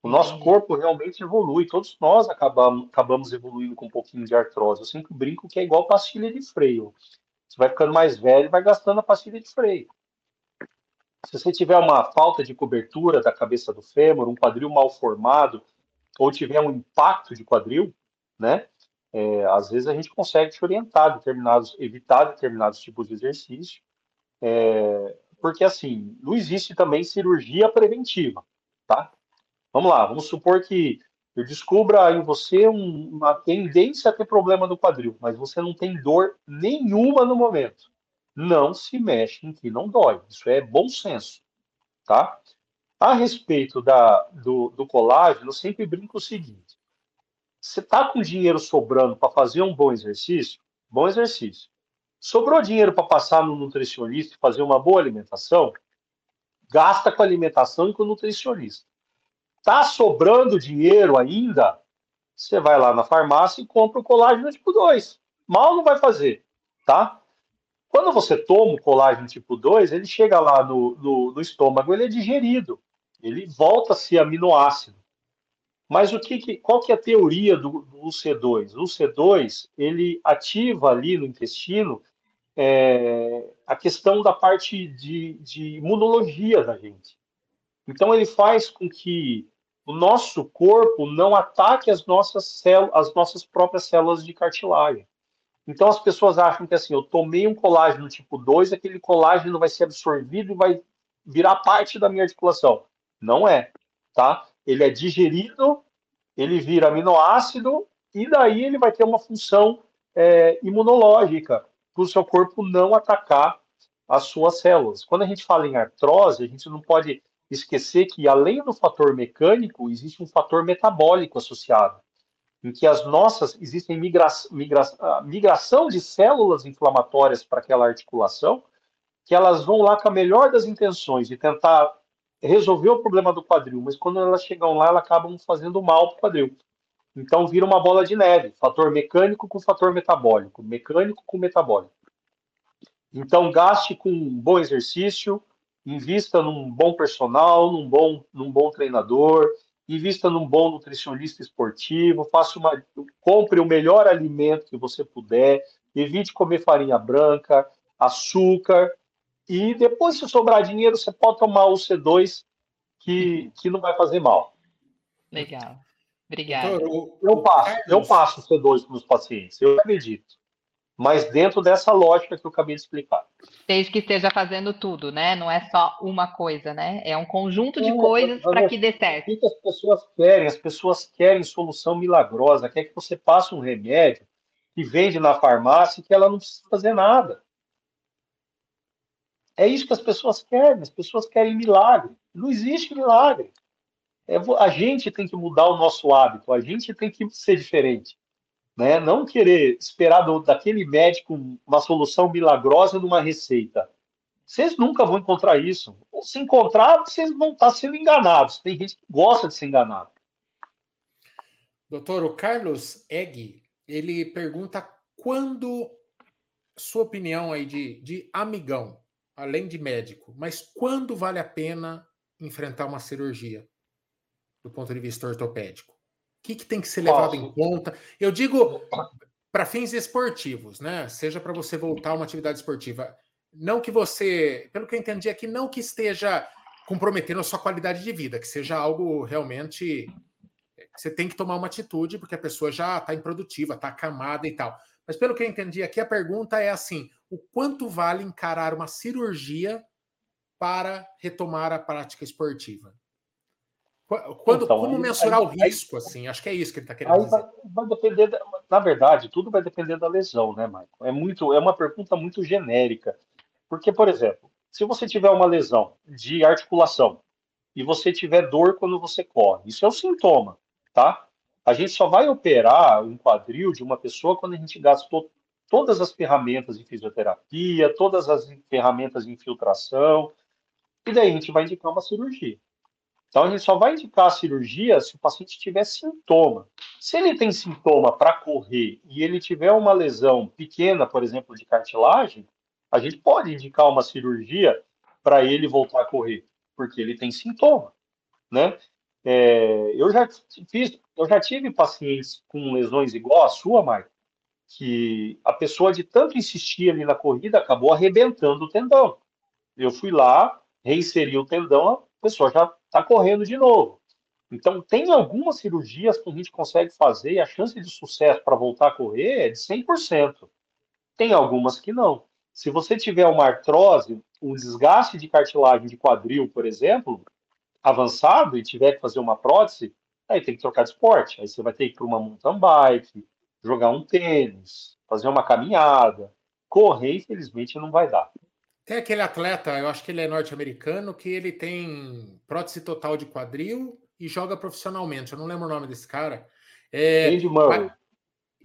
Speaker 2: O nosso corpo realmente evolui, todos nós acabamos, acabamos evoluindo com um pouquinho de artrose. Eu sempre brinco que é igual pastilha de freio. Você vai ficando mais velho, vai gastando a pastilha de freio. Se você tiver uma falta de cobertura da cabeça do fêmur, um quadril mal formado, ou tiver um impacto de quadril, né? É, às vezes a gente consegue te orientar determinados, evitar determinados tipos de exercício, é, porque assim não existe também cirurgia preventiva, tá? Vamos lá, vamos supor que eu descubra em você um, uma tendência a ter problema no quadril, mas você não tem dor nenhuma no momento. Não se mexe em que não dói. Isso é bom senso, tá? A respeito da, do, do colágeno, eu sempre brinco o seguinte: você tá com dinheiro sobrando para fazer um bom exercício? Bom exercício. Sobrou dinheiro para passar no nutricionista e fazer uma boa alimentação? Gasta com alimentação e com nutricionista. Tá sobrando dinheiro ainda? Você vai lá na farmácia e compra o colágeno tipo 2. Mal não vai fazer, tá? Quando você toma o colágeno tipo 2, ele chega lá no, no, no estômago, ele é digerido. Ele volta a ser aminoácido. Mas o que, qual que é a teoria do, do UC2? O UC2 ele ativa ali no intestino é, a questão da parte de, de imunologia da gente. Então ele faz com que o nosso corpo não ataque as nossas células, as nossas próprias células de cartilagem. Então as pessoas acham que assim, eu tomei um colágeno tipo 2, aquele colágeno vai ser absorvido e vai virar parte da minha articulação. Não é, tá? ele é digerido, ele vira aminoácido e daí ele vai ter uma função é, imunológica para o seu corpo não atacar as suas células. Quando a gente fala em artrose, a gente não pode esquecer que além do fator mecânico existe um fator metabólico associado, em que as nossas existem migra, migra, migração de células inflamatórias para aquela articulação, que elas vão lá com a melhor das intenções de tentar resolveu o problema do quadril, mas quando elas chegam lá, elas acabam fazendo mal para o quadril. Então vira uma bola de neve, fator mecânico com fator metabólico, mecânico com metabólico. Então gaste com um bom exercício, invista num bom personal, num bom, num bom treinador, invista num bom nutricionista esportivo, faça uma, compre o melhor alimento que você puder, evite comer farinha branca, açúcar, e depois, se sobrar dinheiro, você pode tomar o C2, que, que não vai fazer mal.
Speaker 4: Legal. Obrigada.
Speaker 2: Eu, eu passo, eu passo o C2 para os pacientes, eu acredito. Mas dentro dessa lógica que eu acabei de explicar.
Speaker 4: Desde que esteja fazendo tudo, né? Não é só uma coisa, né? É um conjunto de coisas para que dê certo.
Speaker 2: O que as pessoas querem? As pessoas querem solução milagrosa, quer que você passe um remédio que vende na farmácia e que ela não precisa fazer nada. É isso que as pessoas querem, as pessoas querem milagre. Não existe milagre. É, a gente tem que mudar o nosso hábito, a gente tem que ser diferente. Né? Não querer esperar do, daquele médico uma solução milagrosa numa receita. Vocês nunca vão encontrar isso. Ou se encontrar, vocês vão estar sendo enganados. Tem gente que gosta de ser enganado.
Speaker 1: Doutor, o Carlos Egg, ele pergunta quando, sua opinião aí de, de amigão, além de médico, mas quando vale a pena enfrentar uma cirurgia do ponto de vista ortopédico? O que, que tem que ser levado Posso. em conta? Eu digo para fins esportivos, né? Seja para você voltar a uma atividade esportiva. Não que você, pelo que eu entendi aqui, não que esteja comprometendo a sua qualidade de vida, que seja algo realmente. Você tem que tomar uma atitude, porque a pessoa já está improdutiva, está acamada e tal. Mas pelo que eu entendi aqui, a pergunta é assim: o quanto vale encarar uma cirurgia para retomar a prática esportiva? Quando, então, como mensurar aí, o risco, aí, assim? Acho que é isso que ele está querendo dizer. Vai,
Speaker 2: vai depender, da, na verdade, tudo vai depender da lesão, né, Michael? É, muito, é uma pergunta muito genérica. Porque, por exemplo, se você tiver uma lesão de articulação e você tiver dor quando você corre, isso é um sintoma, tá? A gente só vai operar um quadril de uma pessoa quando a gente gastou todas as ferramentas de fisioterapia, todas as ferramentas de infiltração, e daí a gente vai indicar uma cirurgia. Então a gente só vai indicar a cirurgia se o paciente tiver sintoma. Se ele tem sintoma para correr e ele tiver uma lesão pequena, por exemplo, de cartilagem, a gente pode indicar uma cirurgia para ele voltar a correr, porque ele tem sintoma, né? É, eu já fiz, eu já tive pacientes com lesões igual a sua, Marco, que a pessoa de tanto insistir ali na corrida acabou arrebentando o tendão. Eu fui lá, reinseri o tendão, a pessoa já está correndo de novo. Então, tem algumas cirurgias que a gente consegue fazer e a chance de sucesso para voltar a correr é de 100%. Tem algumas que não. Se você tiver uma artrose, um desgaste de cartilagem de quadril, por exemplo, avançado e tiver que fazer uma prótese, aí tem que trocar de esporte. Aí você vai ter que ir para uma mountain bike, jogar um tênis, fazer uma caminhada. Correr, infelizmente, não vai dar.
Speaker 1: Tem aquele atleta, eu acho que ele é norte-americano, que ele tem prótese total de quadril e joga profissionalmente. Eu não lembro o nome desse cara.
Speaker 2: É, Andy Murray.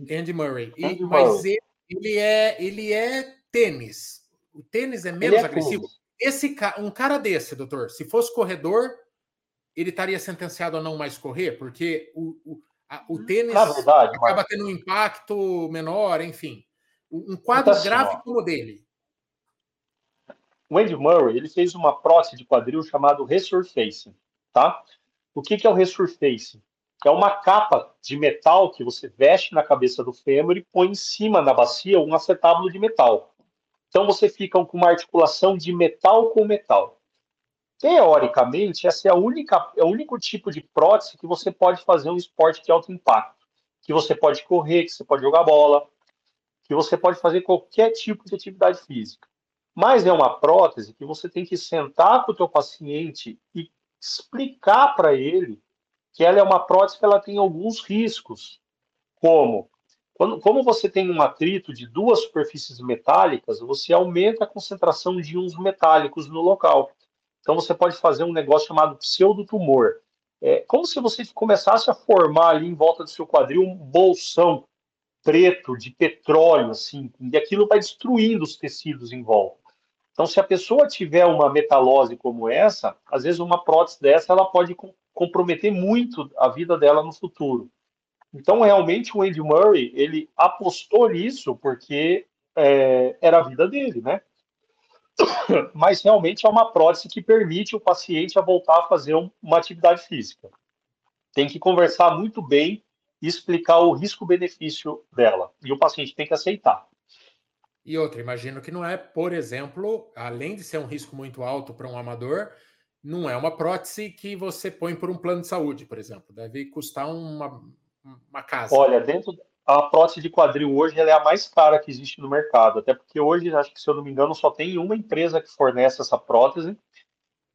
Speaker 1: Andy Murray. E, Andy mas Murray. Ele, ele, é, ele é tênis. O tênis é menos é agressivo. Esse um cara desse, doutor, se fosse corredor, ele estaria sentenciado a não mais correr? Porque o, o, a, o tênis
Speaker 2: verdade,
Speaker 1: acaba mas... tendo um impacto menor, enfim. Um quadro então, assim, grave como o dele.
Speaker 2: O Andy Murray ele fez uma prótese de quadril chamado Resurfacing, tá? O que, que é o Resurfacing? É uma capa de metal que você veste na cabeça do fêmur e põe em cima na bacia um acetábulo de metal. Então você fica com uma articulação de metal com metal. Teoricamente, essa é a única, é o único tipo de prótese que você pode fazer um esporte de alto impacto. Que você pode correr, que você pode jogar bola, que você pode fazer qualquer tipo de atividade física. Mas é uma prótese que você tem que sentar com o teu paciente e explicar para ele que ela é uma prótese que ela tem alguns riscos, como quando, como você tem um atrito de duas superfícies metálicas, você aumenta a concentração de íons metálicos no local. Então você pode fazer um negócio chamado pseudotumor. É como se você começasse a formar ali em volta do seu quadril um bolsão preto de petróleo, assim, e aquilo vai destruindo os tecidos em volta. Então, se a pessoa tiver uma metalose como essa, às vezes uma prótese dessa ela pode comprometer muito a vida dela no futuro. Então, realmente, o Andy Murray ele apostou nisso porque é, era a vida dele, né? Mas realmente é uma prótese que permite o paciente a voltar a fazer uma atividade física. Tem que conversar muito bem e explicar o risco-benefício dela. E o paciente tem que aceitar.
Speaker 1: E outra, imagino que não é, por exemplo, além de ser um risco muito alto para um amador, não é uma prótese que você põe por um plano de saúde, por exemplo. Deve custar uma, uma casa.
Speaker 2: Olha, dentro a prótese de quadril hoje ela é a mais cara que existe no mercado, até porque hoje, acho que se eu não me engano, só tem uma empresa que fornece essa prótese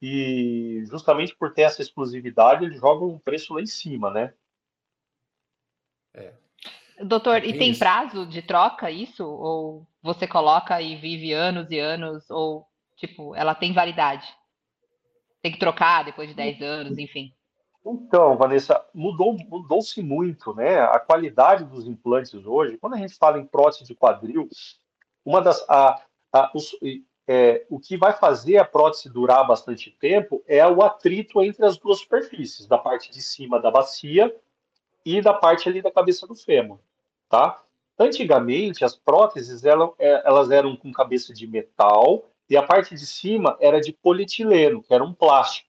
Speaker 2: e justamente por ter essa exclusividade, eles jogam um preço lá em cima, né?
Speaker 4: É. Doutor, e tem prazo de troca isso? Ou você coloca e vive anos e anos? Ou, tipo, ela tem validade? Tem que trocar depois de 10 anos, enfim.
Speaker 2: Então, Vanessa, mudou, mudou-se muito, né? A qualidade dos implantes hoje, quando a gente fala em prótese de quadril, uma das. A, a, os, é, o que vai fazer a prótese durar bastante tempo é o atrito entre as duas superfícies, da parte de cima da bacia e da parte ali da cabeça do fêmur tá? Antigamente, as próteses elas, é, elas eram com cabeça de metal e a parte de cima era de polietileno, que era um plástico.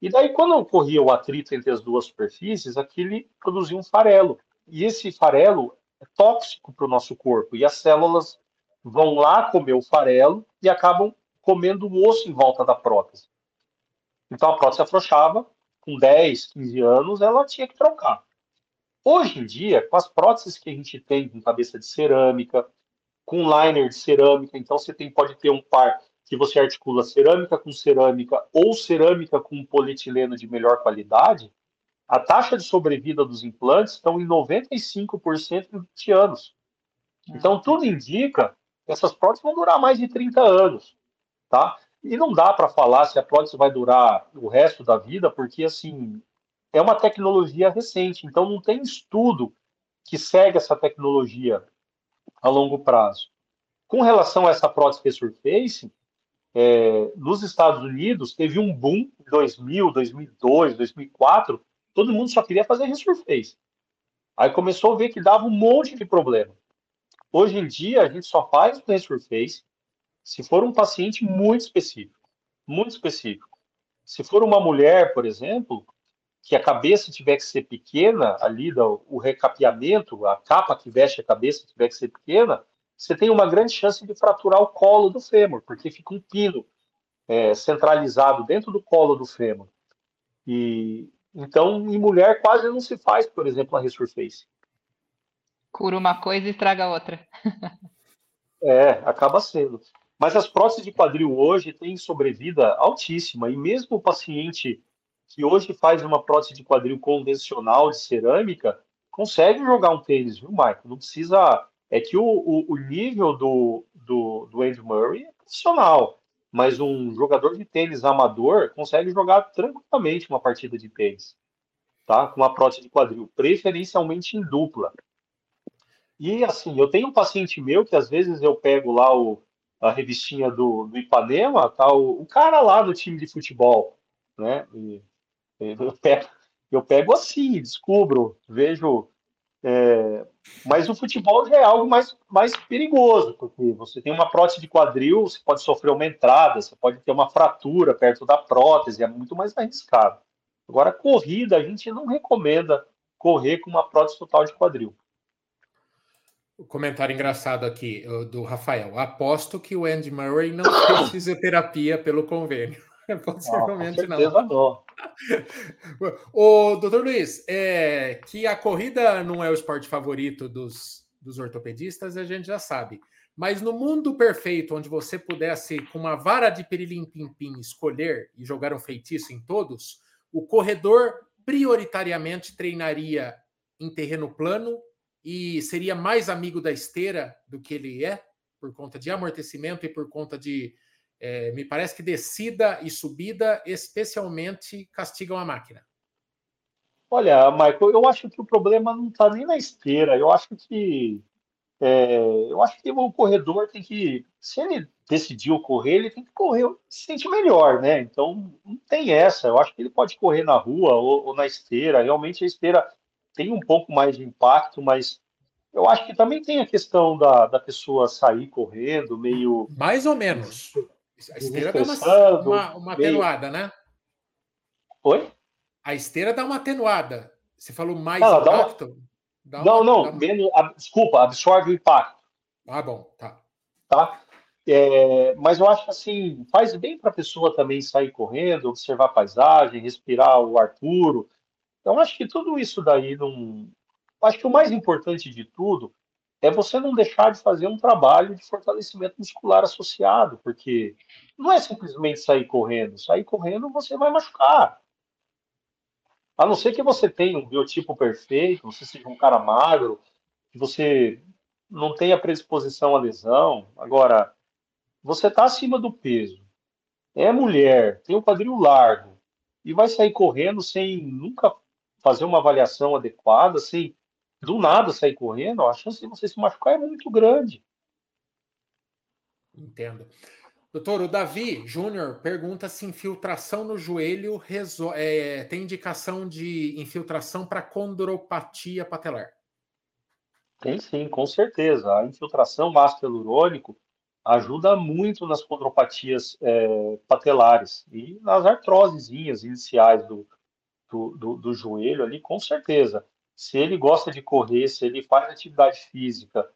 Speaker 2: E daí, quando ocorria o atrito entre as duas superfícies, aquele produzia um farelo. E esse farelo é tóxico para o nosso corpo. E as células vão lá comer o farelo e acabam comendo o osso em volta da prótese. Então a prótese afrouxava, com 10, 15 anos, ela tinha que trocar. Hoje em dia, com as próteses que a gente tem com cabeça de cerâmica, com liner de cerâmica, então você tem, pode ter um par que você articula cerâmica com cerâmica ou cerâmica com polietileno de melhor qualidade, a taxa de sobrevida dos implantes estão em 95% em 20 anos. Então, tudo indica que essas próteses vão durar mais de 30 anos, tá? E não dá para falar se a prótese vai durar o resto da vida, porque, assim, é uma tecnologia recente, então não tem estudo que segue essa tecnologia a longo prazo. Com relação a essa prótese Resurface, é, nos Estados Unidos teve um boom em 2000, 2002, 2004, todo mundo só queria fazer Resurface. Aí começou a ver que dava um monte de problema. Hoje em dia, a gente só faz o Resurface se for um paciente muito específico. Muito específico. Se for uma mulher, por exemplo, que a cabeça tiver que ser pequena, ali o recapeamento, a capa que veste a cabeça tiver que ser pequena, você tem uma grande chance de fraturar o colo do fêmur, porque fica um pino é, centralizado dentro do colo do fêmur. E então, em mulher quase não se faz, por exemplo, a resurface.
Speaker 4: Cura uma coisa e estraga outra.
Speaker 2: é, acaba sendo. Mas as próteses de quadril hoje têm sobrevida altíssima, e mesmo o paciente que hoje faz uma prótese de quadril convencional de cerâmica, consegue jogar um tênis, viu, Michael? Não precisa. É que o, o, o nível do, do, do Andy Murray é profissional, mas um jogador de tênis amador consegue jogar tranquilamente uma partida de tênis, tá? Com uma prótese de quadril, preferencialmente em dupla. E assim, eu tenho um paciente meu que às vezes eu pego lá o, a revistinha do, do Ipanema, tá? O, o cara lá do time de futebol, né? E Eu pego, eu pego assim, descubro, vejo. É, mas o futebol já é algo mais, mais perigoso, porque você tem uma prótese de quadril, você pode sofrer uma entrada, você pode ter uma fratura perto da prótese, é muito mais arriscado. Agora, corrida, a gente não recomenda correr com uma prótese total de quadril.
Speaker 1: O comentário engraçado aqui do Rafael. Aposto que o Andy Murray não fez fisioterapia pelo convênio. Possivelmente não. não. não. o doutor Luiz, é, que a corrida não é o esporte favorito dos, dos ortopedistas, a gente já sabe. Mas no mundo perfeito, onde você pudesse, com uma vara de pirilim-pim-pim, escolher e jogar um feitiço em todos, o corredor prioritariamente treinaria em terreno plano e seria mais amigo da esteira do que ele é, por conta de amortecimento e por conta de é, me parece que descida e subida especialmente castigam a máquina.
Speaker 2: Olha, Michael, eu acho que o problema não está nem na esteira. Eu acho que é, eu acho que o corredor tem que, se ele decidiu correr, ele tem que correr, se sente melhor, né? Então não tem essa. Eu acho que ele pode correr na rua ou, ou na esteira. Realmente a esteira tem um pouco mais de impacto, mas eu acho que também tem a questão da, da pessoa sair correndo, meio.
Speaker 1: Mais ou menos. A esteira dá uma, uma, uma atenuada, né?
Speaker 2: Oi?
Speaker 1: A esteira dá uma atenuada. Você falou mais não, impacto?
Speaker 2: Dá uma... não, não. Uma... Menos, desculpa, absorve o impacto.
Speaker 1: Ah, bom, tá.
Speaker 2: Tá? É, mas eu acho que assim, faz bem para a pessoa também sair correndo, observar a paisagem, respirar o ar puro. Então, acho que tudo isso daí não. Acho que o mais importante de tudo é você não deixar de fazer um trabalho de fortalecimento muscular associado, porque não é simplesmente sair correndo. Sair correndo você vai machucar. A não ser que você tenha um biotipo perfeito, você seja um cara magro, que você não tenha predisposição à lesão. Agora, você está acima do peso, é mulher, tem o um quadril largo e vai sair correndo sem nunca fazer uma avaliação adequada, sem do nada sair correndo, a chance de você se machucar é muito grande.
Speaker 1: Entendo. Doutor, o Davi Júnior pergunta se infiltração no joelho é, tem indicação de infiltração para condropatia patelar.
Speaker 2: Tem sim, com certeza. A infiltração ácido hialurônico ajuda muito nas condropatias é, patelares e nas artrosezinhas iniciais do, do, do, do joelho ali, com certeza se ele gosta de correr, se ele faz atividade física,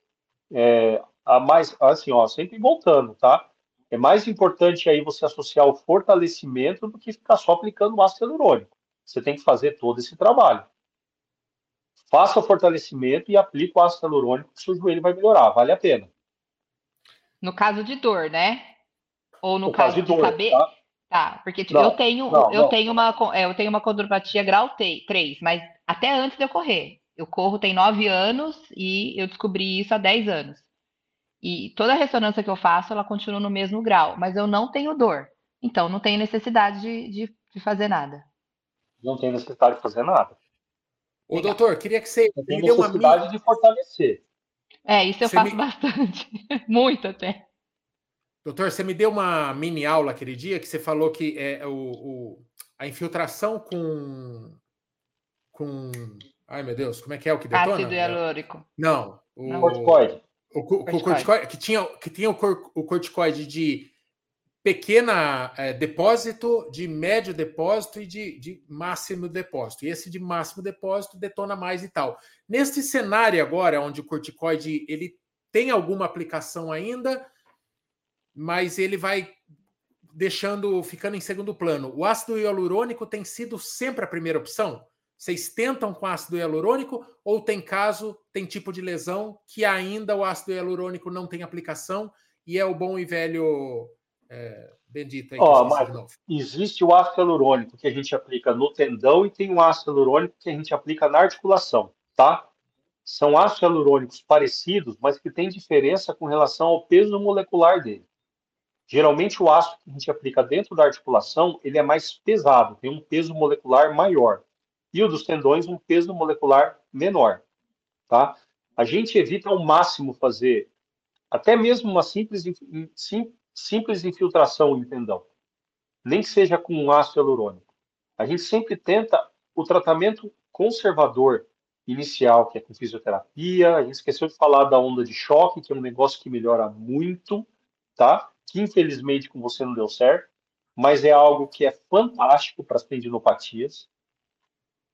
Speaker 2: é, a mais, assim, ó, sempre voltando, tá? É mais importante aí você associar o fortalecimento do que ficar só aplicando o ácido hialurônico. Você tem que fazer todo esse trabalho. Faça o fortalecimento e aplique o ácido hialurônico, que o seu joelho vai melhorar, vale a pena.
Speaker 4: No caso de dor, né? Ou no, no caso, caso, de, dor, saber. Tá? Tá, porque tipo, não, eu tenho não, eu não. tenho uma é, eu tenho uma condropatia grau 3, mas até antes de eu correr. Eu corro tem 9 anos e eu descobri isso há 10 anos. E toda a ressonância que eu faço, ela continua no mesmo grau, mas eu não tenho dor. Então, não tenho necessidade de, de, de fazer nada.
Speaker 2: Não tem necessidade de fazer nada.
Speaker 1: Ô, doutor, queria que você
Speaker 2: me dê uma necessidade de fortalecer.
Speaker 4: É, isso eu você faço me... bastante. Muito até.
Speaker 1: Doutor, você me deu uma mini aula aquele dia que você falou que é, o, o, a infiltração com. com. Ai, meu Deus, como é que é o que detona?
Speaker 4: Ácido hialurônico.
Speaker 1: Não.
Speaker 2: O corticoide.
Speaker 1: O, o, o corticoide, que tinha, que tinha o, cor, o corticoide de pequena é, depósito, de médio depósito e de, de máximo depósito. E esse de máximo depósito detona mais e tal. Neste cenário agora, onde o corticoide ele tem alguma aplicação ainda, mas ele vai deixando, ficando em segundo plano. O ácido hialurônico tem sido sempre a primeira opção? Vocês tentam com ácido hialurônico ou tem caso, tem tipo de lesão que ainda o ácido hialurônico não tem aplicação e é o bom e velho é, bendito aí?
Speaker 2: Oh, existe o ácido hialurônico que a gente aplica no tendão e tem o ácido hialurônico que a gente aplica na articulação, tá? São ácidos hialurônicos parecidos, mas que têm diferença com relação ao peso molecular dele. Geralmente o ácido que a gente aplica dentro da articulação, ele é mais pesado, tem um peso molecular maior. E o dos tendões, um peso molecular menor, tá? A gente evita ao máximo fazer até mesmo uma simples, sim, simples infiltração em tendão, nem que seja com ácido hialurônico. A gente sempre tenta o tratamento conservador inicial, que é com fisioterapia. A gente esqueceu de falar da onda de choque, que é um negócio que melhora muito, tá? Que infelizmente com você não deu certo, mas é algo que é fantástico para as tendinopatias.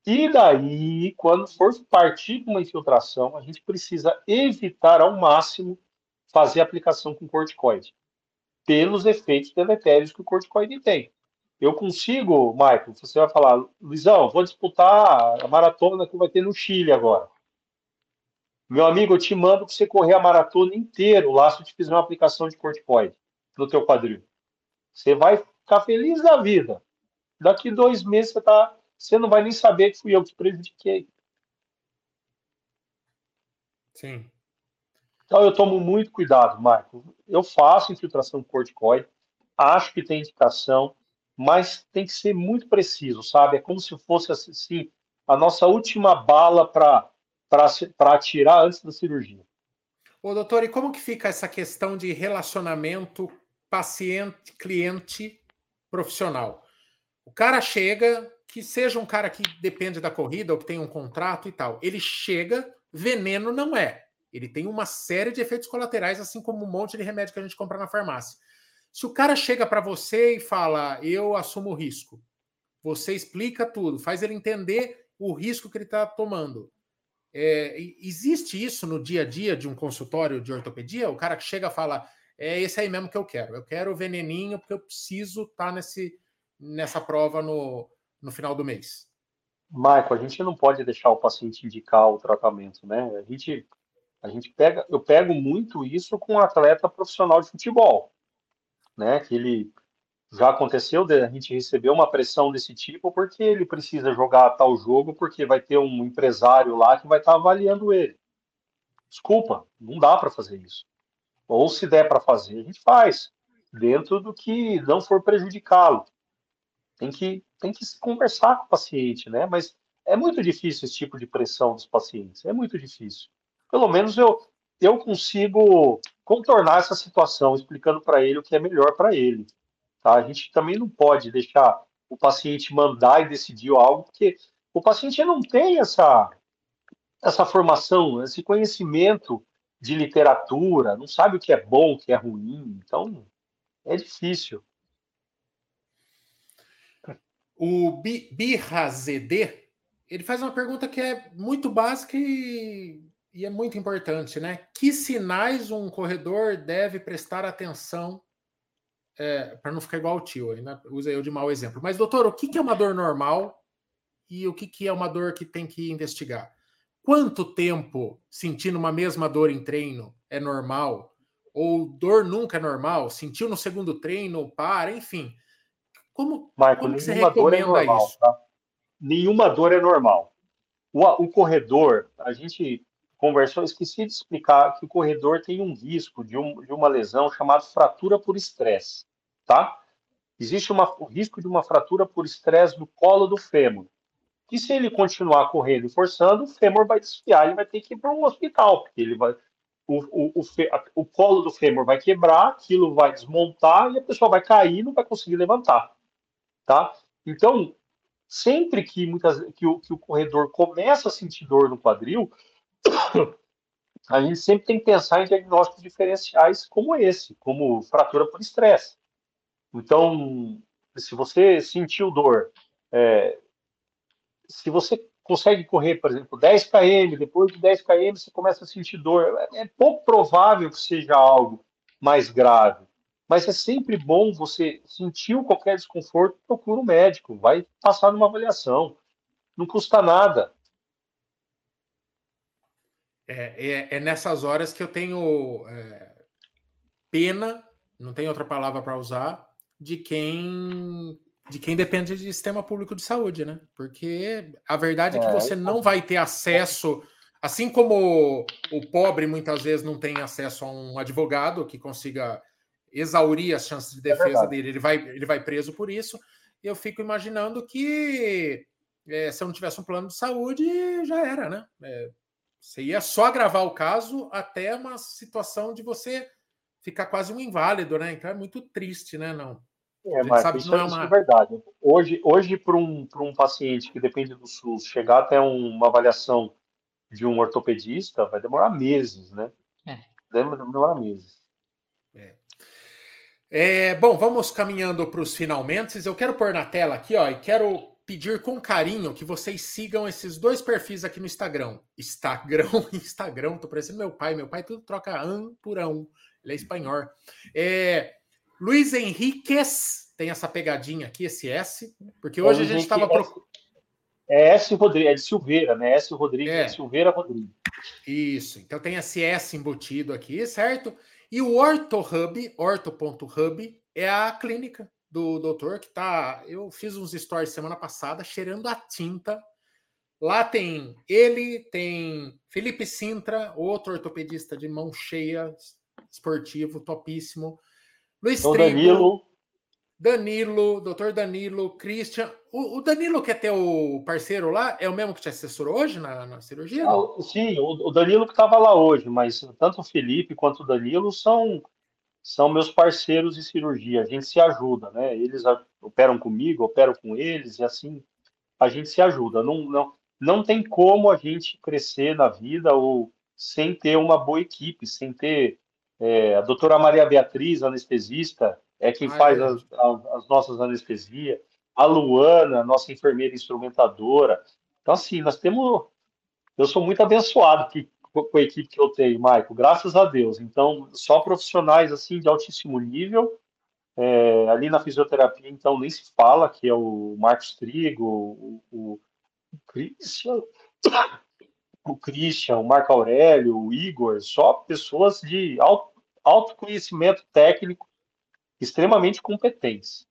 Speaker 2: E daí, quando for partir para uma infiltração, a gente precisa evitar ao máximo fazer aplicação com corticoide, pelos efeitos deletérios que o corticoide tem. Eu consigo, Michael, você vai falar, Luizão, vou disputar a maratona que vai ter no Chile agora. Meu amigo, eu te mando para você correr a maratona inteira lá se eu te fizer uma aplicação de corticoide no teu quadril. Você vai ficar feliz da vida. Daqui dois meses você tá você não vai nem saber que fui eu que prejudiquei.
Speaker 1: Sim.
Speaker 2: Então eu tomo muito cuidado, Marco. Eu faço infiltração corticoide, acho que tem indicação, mas tem que ser muito preciso, sabe? É como se fosse assim, a nossa última bala para atirar antes da cirurgia.
Speaker 1: Ô, doutor, e como que fica essa questão de relacionamento paciente-cliente profissional? O cara chega, que seja um cara que depende da corrida ou que tem um contrato e tal. Ele chega, veneno não é. Ele tem uma série de efeitos colaterais, assim como um monte de remédio que a gente compra na farmácia. Se o cara chega para você e fala, eu assumo o risco, você explica tudo, faz ele entender o risco que ele está tomando. É, existe isso no dia a dia de um consultório de ortopedia? O cara que chega e fala, é esse aí mesmo que eu quero. Eu quero o veneninho porque eu preciso estar tá nesse, nessa prova no, no final do mês?
Speaker 2: Michael, a gente não pode deixar o paciente indicar o tratamento, né? A gente, a gente pega, eu pego muito isso com um atleta profissional de futebol, né? Que ele já aconteceu de a gente receber uma pressão desse tipo porque ele precisa jogar tal jogo porque vai ter um empresário lá que vai estar avaliando ele. Desculpa, não dá para fazer isso. Ou se der para fazer, a gente faz dentro do que não for prejudicá-lo. Tem que tem que conversar com o paciente, né? Mas é muito difícil esse tipo de pressão dos pacientes, é muito difícil. Pelo menos eu, eu consigo contornar essa situação, explicando para ele o que é melhor para ele. Tá? A gente também não pode deixar o paciente mandar e decidir algo, porque o paciente não tem essa, essa formação, esse conhecimento de literatura, não sabe o que é bom, o que é ruim, então é difícil.
Speaker 1: O Birrazed, ele faz uma pergunta que é muito básica e, e é muito importante, né? Que sinais um corredor deve prestar atenção é, para não ficar igual ao tio, né? usa eu de mau exemplo. Mas, doutor, o que, que é uma dor normal e o que, que é uma dor que tem que investigar? Quanto tempo sentindo uma mesma dor em treino é normal? Ou dor nunca é normal? Sentiu no segundo treino, para, enfim. Como,
Speaker 2: Michael, como você recomenda é normal, isso? Tá? Nenhuma dor é normal. O, o corredor, a gente conversou, esqueci de explicar que o corredor tem um risco de, um, de uma lesão chamada fratura por estresse, tá? Existe uma, o risco de uma fratura por estresse no colo do fêmur. E se ele continuar correndo e forçando, o fêmur vai desfiar, ele vai ter que ir para um hospital, porque ele vai, o, o, o, o, colo do fêmur vai quebrar, aquilo vai desmontar e a pessoa vai cair e não vai conseguir levantar tá? Então, sempre que, muitas, que, o, que o corredor começa a sentir dor no quadril, a gente sempre tem que pensar em diagnósticos diferenciais como esse, como fratura por estresse. Então, se você sentiu dor, é, se você consegue correr, por exemplo, 10 km, depois de 10 km você começa a sentir dor, é, é pouco provável que seja algo mais grave. Mas é sempre bom você sentir qualquer desconforto, procura um médico, vai passar numa avaliação. Não custa nada.
Speaker 1: É, é, é nessas horas que eu tenho é, pena, não tem outra palavra para usar, de quem de quem depende de sistema público de saúde, né? Porque a verdade é que é, você não vai ter acesso, assim como o pobre muitas vezes não tem acesso a um advogado que consiga exaurir as chances de é defesa é dele, ele vai, ele vai preso por isso. Eu fico imaginando que é, se eu não tivesse um plano de saúde, já era, né? É, você ia só agravar o caso até uma situação de você ficar quase um inválido, né? Então é muito triste, né? Não.
Speaker 2: É, Marcos, isso, é, uma... é verdade. Hoje, hoje para um, um paciente que depende do SUS, chegar até uma avaliação de um ortopedista vai demorar meses, né? É. Demorar meses.
Speaker 1: É. É, bom, vamos caminhando para os finalmente. Eu quero pôr na tela aqui, ó, e quero pedir com carinho que vocês sigam esses dois perfis aqui no Instagram. Instagram, Instagram, tô parecendo meu pai. Meu pai tudo troca an por ão. Ele é espanhol. É, Luiz Henriquez tem essa pegadinha aqui, esse S, porque hoje a gente estava procurando.
Speaker 2: É S Rodrigues, é de Silveira, né? S Rodrigues, é. Silveira Rodrigues.
Speaker 1: Isso, então tem esse S embutido aqui, certo? E o OrtoHub, orto.hub, é a clínica do doutor que tá. Eu fiz uns stories semana passada cheirando a tinta. Lá tem ele, tem Felipe Sintra, outro ortopedista de mão cheia, esportivo, topíssimo. Luiz então, Trigo, Danilo. Danilo, doutor Danilo, Christian. O, o, Danilo, que é teu parceiro lá, é o mesmo que te assessorou hoje na, na cirurgia?
Speaker 2: Ah, sim, o, o, Danilo que estava lá hoje, mas tanto o Felipe quanto o Danilo são são meus parceiros de cirurgia. A gente se ajuda, né? Eles operam comigo, operam com eles, e assim a gente se ajuda. Não, não, não tem como a gente crescer na vida ou sem ter uma boa equipe, sem ter. É, a doutora Maria Beatriz, anestesista, é quem Ai, faz as, as, nossas anestesias. A Luana, nossa enfermeira instrumentadora. Então, assim, nós temos. Eu sou muito abençoado que com a equipe que eu tenho, Maico, graças a Deus. Então, só profissionais assim de altíssimo nível. É, ali na fisioterapia, então, nem se fala, que é o Marcos Trigo, o, o, o Christian, o Christian, o Marco Aurélio, o Igor, só pessoas de alto, alto conhecimento técnico, extremamente competentes.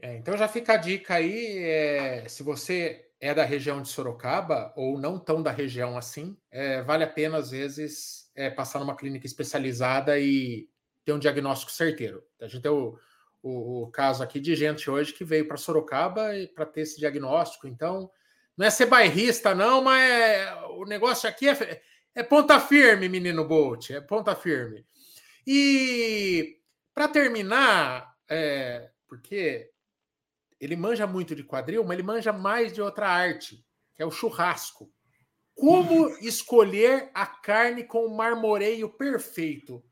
Speaker 1: É, então já fica a dica aí, é, se você é da região de Sorocaba ou não tão da região assim, é, vale a pena, às vezes, é, passar numa clínica especializada e ter um diagnóstico certeiro. A gente tem o, o, o caso aqui de gente hoje que veio para Sorocaba para ter esse diagnóstico. Então, não é ser bairrista, não, mas o negócio aqui é, é ponta firme, menino Bolt, é ponta firme. E para terminar, é, porque ele manja muito de quadril, mas ele manja mais de outra arte, que é o churrasco. Como escolher a carne com o marmoreio perfeito?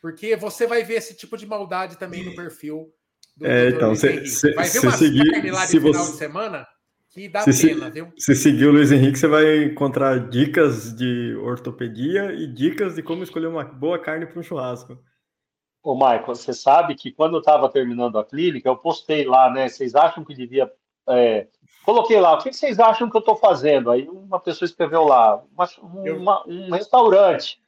Speaker 1: Porque você vai ver esse tipo de maldade também no perfil
Speaker 3: do é, então, cê, cê, Vai ver uma carne lá de final você, de semana que dá se, pena, viu? Se seguir o Luiz Henrique, você vai encontrar dicas de ortopedia e dicas de como escolher uma boa carne para um churrasco.
Speaker 2: Ô, Michael, você sabe que quando eu estava terminando a clínica, eu postei lá, né? Vocês acham que devia. É... Coloquei lá, o que vocês acham que eu estou fazendo? Aí uma pessoa escreveu lá, uma, uma, um restaurante.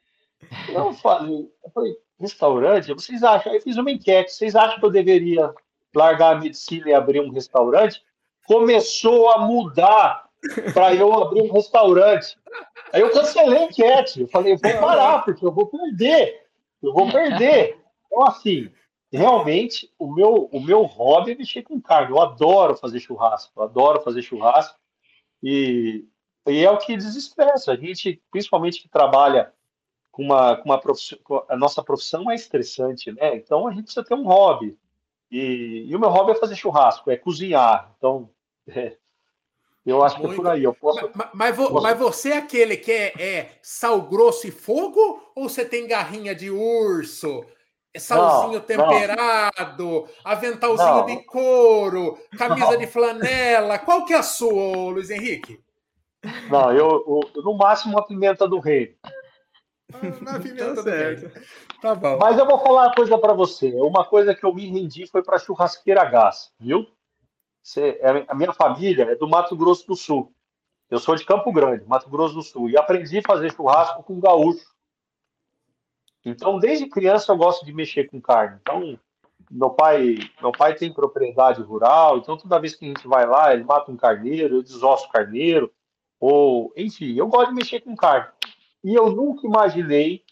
Speaker 2: Eu falei, eu falei, restaurante? Vocês acham? Aí fiz uma enquete. Vocês acham que eu deveria largar a medicina e abrir um restaurante? Começou a mudar para eu abrir um restaurante. Aí eu cancelei a enquete. Eu falei, eu vou parar, porque eu vou perder. Eu vou perder. Então, assim, realmente, o meu, o meu hobby é mexer com carne. Eu adoro fazer churrasco, eu adoro fazer churrasco. E, e é o que desestressa. A gente, principalmente que trabalha com uma, com uma profissão, a nossa profissão é estressante, né? Então a gente precisa ter um hobby. E, e o meu hobby é fazer churrasco, é cozinhar. Então, é, eu acho Muito. que é por aí. Eu posso,
Speaker 1: mas, mas, posso... mas, você é aquele que é, é, sal grosso e fogo? Ou você tem garrinha de urso? É salzinho não, temperado, não. aventalzinho não. de couro, camisa de flanela. Qual que é a sua, Luiz Henrique?
Speaker 2: Não, eu, eu no máximo uma pimenta do rei.
Speaker 1: Ah, pimenta tá do
Speaker 2: rei. Tá bom. Mas eu vou falar uma coisa para você. Uma coisa que eu me rendi foi para churrasqueira gás, viu? Você, é, a minha família é do Mato Grosso do Sul. Eu sou de Campo Grande, Mato Grosso do Sul, e aprendi a fazer churrasco com gaúcho. Então, desde criança eu gosto de mexer com carne. Então, meu pai, meu pai tem propriedade rural, então toda vez que a gente vai lá, ele mata um carneiro, eu desosso o carneiro, ou enfim, eu gosto de mexer com carne. E eu nunca imaginei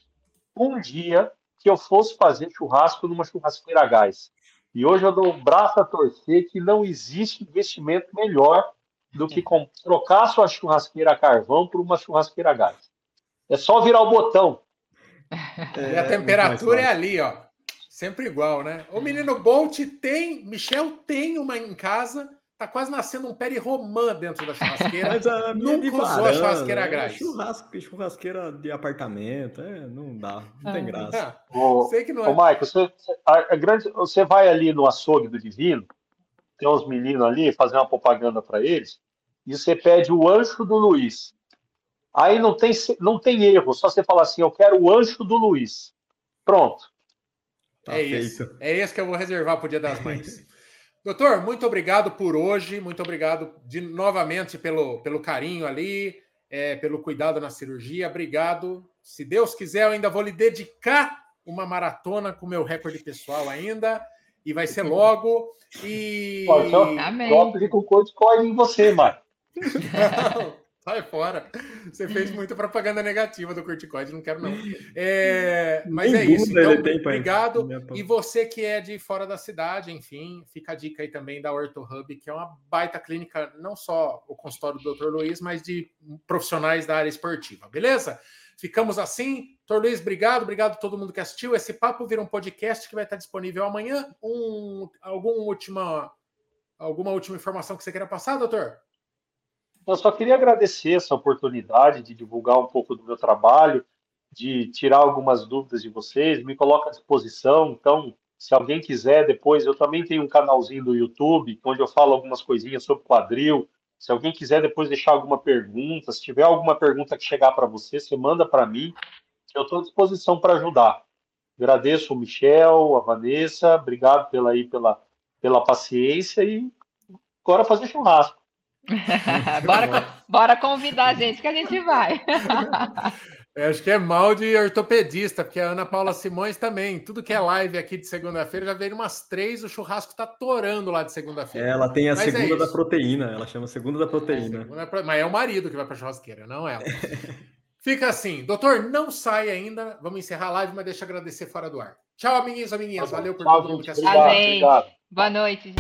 Speaker 2: um dia que eu fosse fazer churrasco numa churrasqueira a gás. E hoje eu dou um braço a torcer que não existe investimento melhor do que trocar sua churrasqueira a carvão por uma churrasqueira a gás. É só virar o botão.
Speaker 1: É, e a temperatura é ali, ó. Sempre igual, né? O menino Bolt tem, Michel tem uma em casa, tá quase nascendo um peri romã dentro da churrasqueira. Mas a Nunca usou a churrasqueira
Speaker 3: é grátis. Churrasco, churrasqueira de apartamento, é, não dá, não tem ah. graça.
Speaker 2: É. Sei que não é. Ô, você, a, a grande, você vai ali no açougue do Divino, tem uns meninos ali, fazer uma propaganda para eles, e você pede o ancho do Luiz. Aí não tem, não tem erro, só você falar assim, eu quero o ancho do Luiz. Pronto.
Speaker 1: Tá é feito. isso. É esse que eu vou reservar para o Dia das Mães. Doutor, muito obrigado por hoje, muito obrigado de novamente pelo, pelo carinho ali, é, pelo cuidado na cirurgia. Obrigado. Se Deus quiser, eu ainda vou lhe dedicar uma maratona com o meu recorde pessoal ainda. E vai ser logo. E.
Speaker 2: Pô, só, Amém. Só com corticoide em você, Marco.
Speaker 1: Sai fora. Você fez muita propaganda negativa do corticoide, não quero, não. É, mas é isso. Então, obrigado. E você que é de fora da cidade, enfim, fica a dica aí também da Orto Hub, que é uma baita clínica, não só o consultório do Dr. Luiz, mas de profissionais da área esportiva, beleza? Ficamos assim. Dr. Luiz, obrigado. Obrigado a todo mundo que assistiu. Esse papo vira um podcast que vai estar disponível amanhã. Um, algum última, alguma última informação que você queira passar, doutor?
Speaker 2: Eu só queria agradecer essa oportunidade de divulgar um pouco do meu trabalho, de tirar algumas dúvidas de vocês, me coloca à disposição. Então, se alguém quiser, depois eu também tenho um canalzinho do YouTube, onde eu falo algumas coisinhas sobre quadril. Se alguém quiser depois deixar alguma pergunta, se tiver alguma pergunta que chegar para você, você manda para mim, eu estou à disposição para ajudar. Agradeço o Michel, a Vanessa, obrigado pela, aí, pela, pela paciência e agora fazer churrasco.
Speaker 4: bora, bora convidar a gente que a gente vai.
Speaker 1: Eu acho que é mal de ortopedista, porque a Ana Paula Simões também. Tudo que é live aqui de segunda-feira já veio umas três, o churrasco tá torando lá de segunda-feira.
Speaker 3: Ela tem a mas segunda é da proteína, ela chama segunda da proteína. É, segunda,
Speaker 1: mas é o marido que vai para churrasqueira, não ela. Fica assim, doutor, não sai ainda. Vamos encerrar a live, mas deixa eu agradecer fora do ar. Tchau, amiguinhos, amiguinhas. Valeu por
Speaker 4: todo mundo que assistiu. Boa noite.